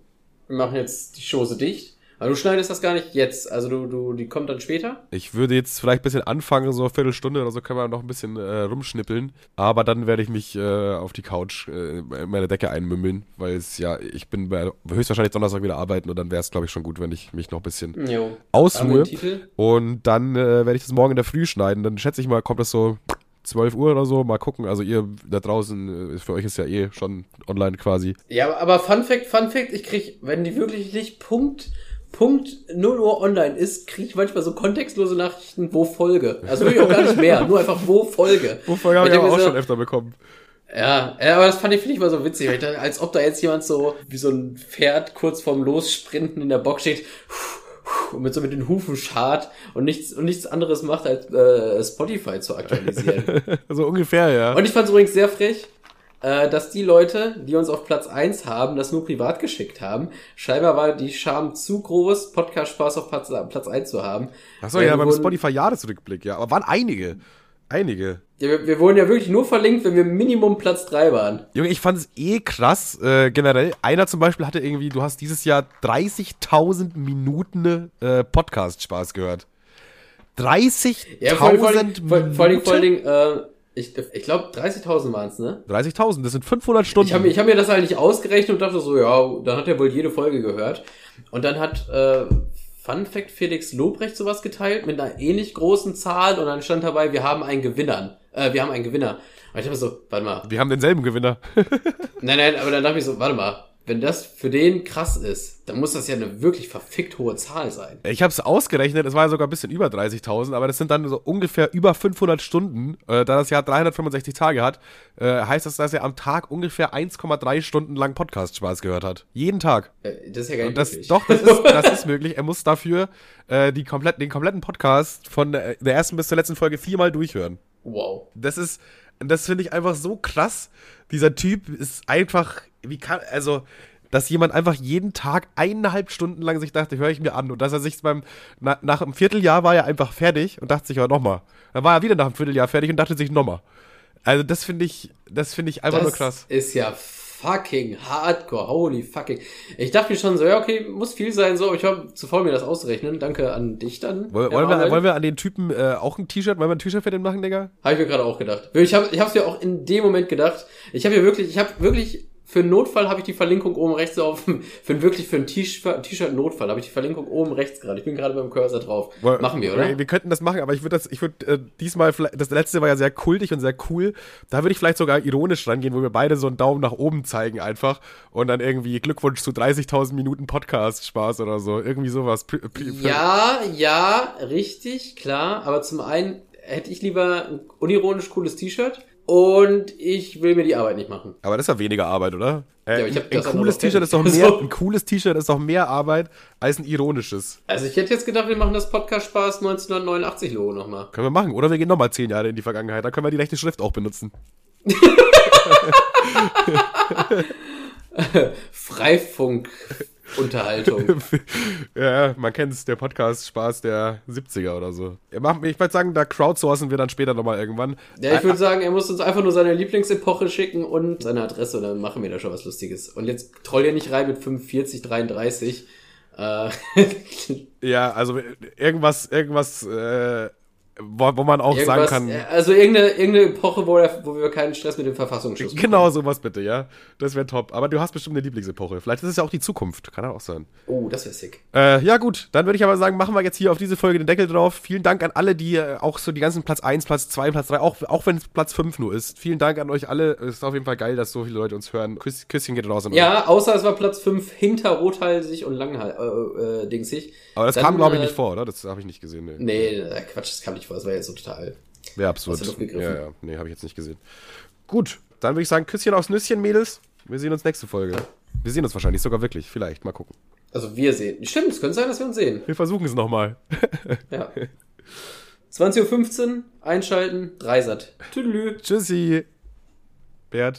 wir machen jetzt die Chose dicht. Aber du schneidest das gar nicht jetzt. Also du, du, die kommt dann später? Ich würde jetzt vielleicht ein bisschen anfangen, so eine Viertelstunde oder so können wir noch ein bisschen äh, rumschnippeln. Aber dann werde ich mich äh, auf die Couch äh, in meine Decke einmümmeln, weil es ja, ich bin bei, höchstwahrscheinlich Donnerstag wieder arbeiten und dann wäre es, glaube ich, schon gut, wenn ich mich noch ein bisschen Jo. ausruhe. Und dann äh, werde ich das morgen in der Früh schneiden. Dann schätze ich mal, kommt das so 12 Uhr oder so. Mal gucken. Also ihr da draußen, äh, für euch ist ja eh schon online quasi. Ja, aber Fun Fact, Fun Fact, ich krieg, wenn die wirklich nicht Punkt, Punkt 0 Uhr online ist, kriege ich manchmal so kontextlose Nachrichten, wo Folge. Also wirklich auch gar nicht mehr, nur einfach wo Folge. Wovon habe ich aber auch so- schon öfter bekommen. Ja, aber das fand ich, finde ich mal so witzig, dachte, als ob da jetzt jemand so wie so ein Pferd kurz vorm Lossprinten in der Box steht und mit so mit den Hufen schart und nichts und nichts anderes macht, als äh, Spotify zu aktualisieren. [laughs] so ungefähr, ja. und ich fand es übrigens sehr frech, äh, dass die Leute, die uns auf Platz 1 haben, das nur privat geschickt haben. Scheinbar war die Scham zu groß, Podcast-Spaß auf Platz, Platz 1 zu haben. Achso, ja, beim Spotify-Jahresrückblick, ja. Aber waren einige. Einige. Ja, wir, wir wurden ja wirklich nur verlinkt, wenn wir Minimum Platz 3 waren. Junge, ich fand es eh krass, äh, generell. Einer zum Beispiel hatte irgendwie, du hast dieses Jahr 30.000 Minuten äh, Podcast-Spaß gehört. 30.000 Ja, vor allem, vor allem, Minuten? vor, vor allem, vor allem äh, ich, ich glaube 30.000 waren es, ne? 30.000, das sind 500 Stunden. Ich habe hab mir das eigentlich ausgerechnet und dachte so, ja, dann hat er wohl jede Folge gehört. Und dann hat äh, Fun Fact Felix Lobrecht sowas geteilt mit einer ähnlich großen Zahl und dann stand dabei, wir haben einen Gewinner. Äh, wir haben einen Gewinner. Und ich dachte so, warte mal. Wir haben denselben Gewinner. [laughs] Nein, nein, aber dann dachte ich so, warte mal. Wenn das für den krass ist, dann muss das ja eine wirklich verfickt hohe Zahl sein. Ich habe es ausgerechnet, es war ja sogar ein bisschen über 30.000, aber das sind dann so ungefähr über 500 Stunden. Äh, da das Jahr 365 Tage hat, äh, heißt das, dass er am Tag ungefähr 1,3 Stunden lang Podcast-Spaß gehört hat. Jeden Tag. Äh, Das ist ja gar nicht das, möglich. doch, das ist, [laughs] das ist möglich. Er muss dafür äh, die komplett, den kompletten Podcast von der ersten bis zur letzten Folge viermal durchhören. Wow. Das ist, das finde ich einfach so krass. Dieser Typ ist einfach, wie kann, also, dass jemand einfach jeden Tag eineinhalb Stunden lang sich dachte, höre ich mir an. Und dass er sich beim, na, nach einem Vierteljahr war er einfach fertig und dachte sich, ja, nochmal. Dann war er wieder nach einem Vierteljahr fertig und dachte sich, nochmal. Also, das finde ich, das finde ich einfach das nur krass. ist ja fucking hardcore. Holy fucking. Ich dachte mir schon so, ja, okay, muss viel sein, so, aber ich war zu faul, mir das auszurechnen. Danke an dich dann. Woll- Wollen wir, wollen wir an den Typen äh, auch ein T-Shirt, wollen wir ein T-Shirt für den machen, Digga? Habe ich mir gerade auch gedacht. Ich habe ich hab's mir auch in dem Moment gedacht. Ich habe ja wirklich, ich habe wirklich, für einen Notfall habe ich die Verlinkung oben rechts auf, [laughs] für einen- wirklich für ein T-Shirt Notfall habe ich die Verlinkung oben rechts gerade. Ich bin gerade beim Cursor drauf. Woll- Machen wir, oder? Wir könnten das machen, aber ich würde das, ich würde äh, diesmal, vielleicht- das letzte war ja sehr kultig und sehr cool. Da würde ich vielleicht sogar ironisch rangehen, wo wir beide so einen Daumen nach oben zeigen einfach und dann irgendwie Glückwunsch zu 30.000 Minuten Podcast-Spaß oder so. Irgendwie sowas. Pri- Ja, ja, richtig, klar. Aber zum einen hätte ich lieber ein unironisch cooles T-Shirt und ich will mir die Arbeit nicht machen. Aber das ist ja weniger Arbeit, oder? Äh, Ja, ein cooles T-Shirt ist doch mehr, [laughs] So. ein cooles T-Shirt ist doch mehr Arbeit als ein ironisches. Also ich hätte jetzt gedacht, wir machen das Podcast Spaß 1989 Logo nochmal. Können wir machen. Oder wir gehen nochmal zehn Jahre in die Vergangenheit. Da können wir die rechte Schrift auch benutzen. [laughs] Freifunk-Unterhaltung. [laughs] ja, man kennt es, der Podcast Spaß der 70er oder so. Ja, Ich würde sagen, da crowdsourcen wir dann später nochmal irgendwann. Ja, ich würde sagen, er muss uns einfach nur seine Lieblingsepoche schicken und seine Adresse und dann machen wir da schon was Lustiges. Und jetzt troll hier nicht rein mit 45, 33. Äh, [laughs] Ja, also irgendwas, irgendwas, äh, wo, wo man auch sagen irgendwas, kann. äh, also irgendeine, irgendeine Epoche, wo, der, wo wir keinen Stress mit dem Verfassungsschutz Genau sowas bitte, ja. Das wäre top. Aber du hast bestimmt eine Lieblingsepoche. Vielleicht ist es ja auch die Zukunft. Kann ja auch sein. Oh, das wäre sick. Äh, ja, gut. Dann würde ich aber sagen, machen wir jetzt hier auf diese Folge den Deckel drauf. Vielen Dank an alle, die äh, auch so die ganzen Platz 1, Platz 2, Platz 3, auch, auch wenn es Platz 5 nur ist. Vielen Dank an euch alle. Es ist auf jeden Fall geil, dass so viele Leute uns hören. Küss, Küsschen geht raus an euch. Ja, außer es war Platz 5 hinter rothalsig und langhal, äh, äh, dingsig. Aber das Dann, kam, glaube ich, äh, nicht vor, oder? Das habe ich nicht gesehen. Nee. Nee, äh, Quatsch, das kam nicht vor, das war jetzt so total. Wäre absurd. Ja, ja. Nee, habe ich jetzt nicht gesehen. Gut, dann würde ich sagen, Küsschen aufs Nüsschen, Mädels. Wir sehen uns nächste Folge. Wir sehen uns wahrscheinlich sogar wirklich. Vielleicht. Mal gucken. Also wir sehen. Stimmt, es könnte sein, dass wir uns sehen. Wir versuchen es nochmal. [laughs] Ja. 20.15 Uhr, einschalten, Dreisat. Tüdelü. Tschüssi. Bert.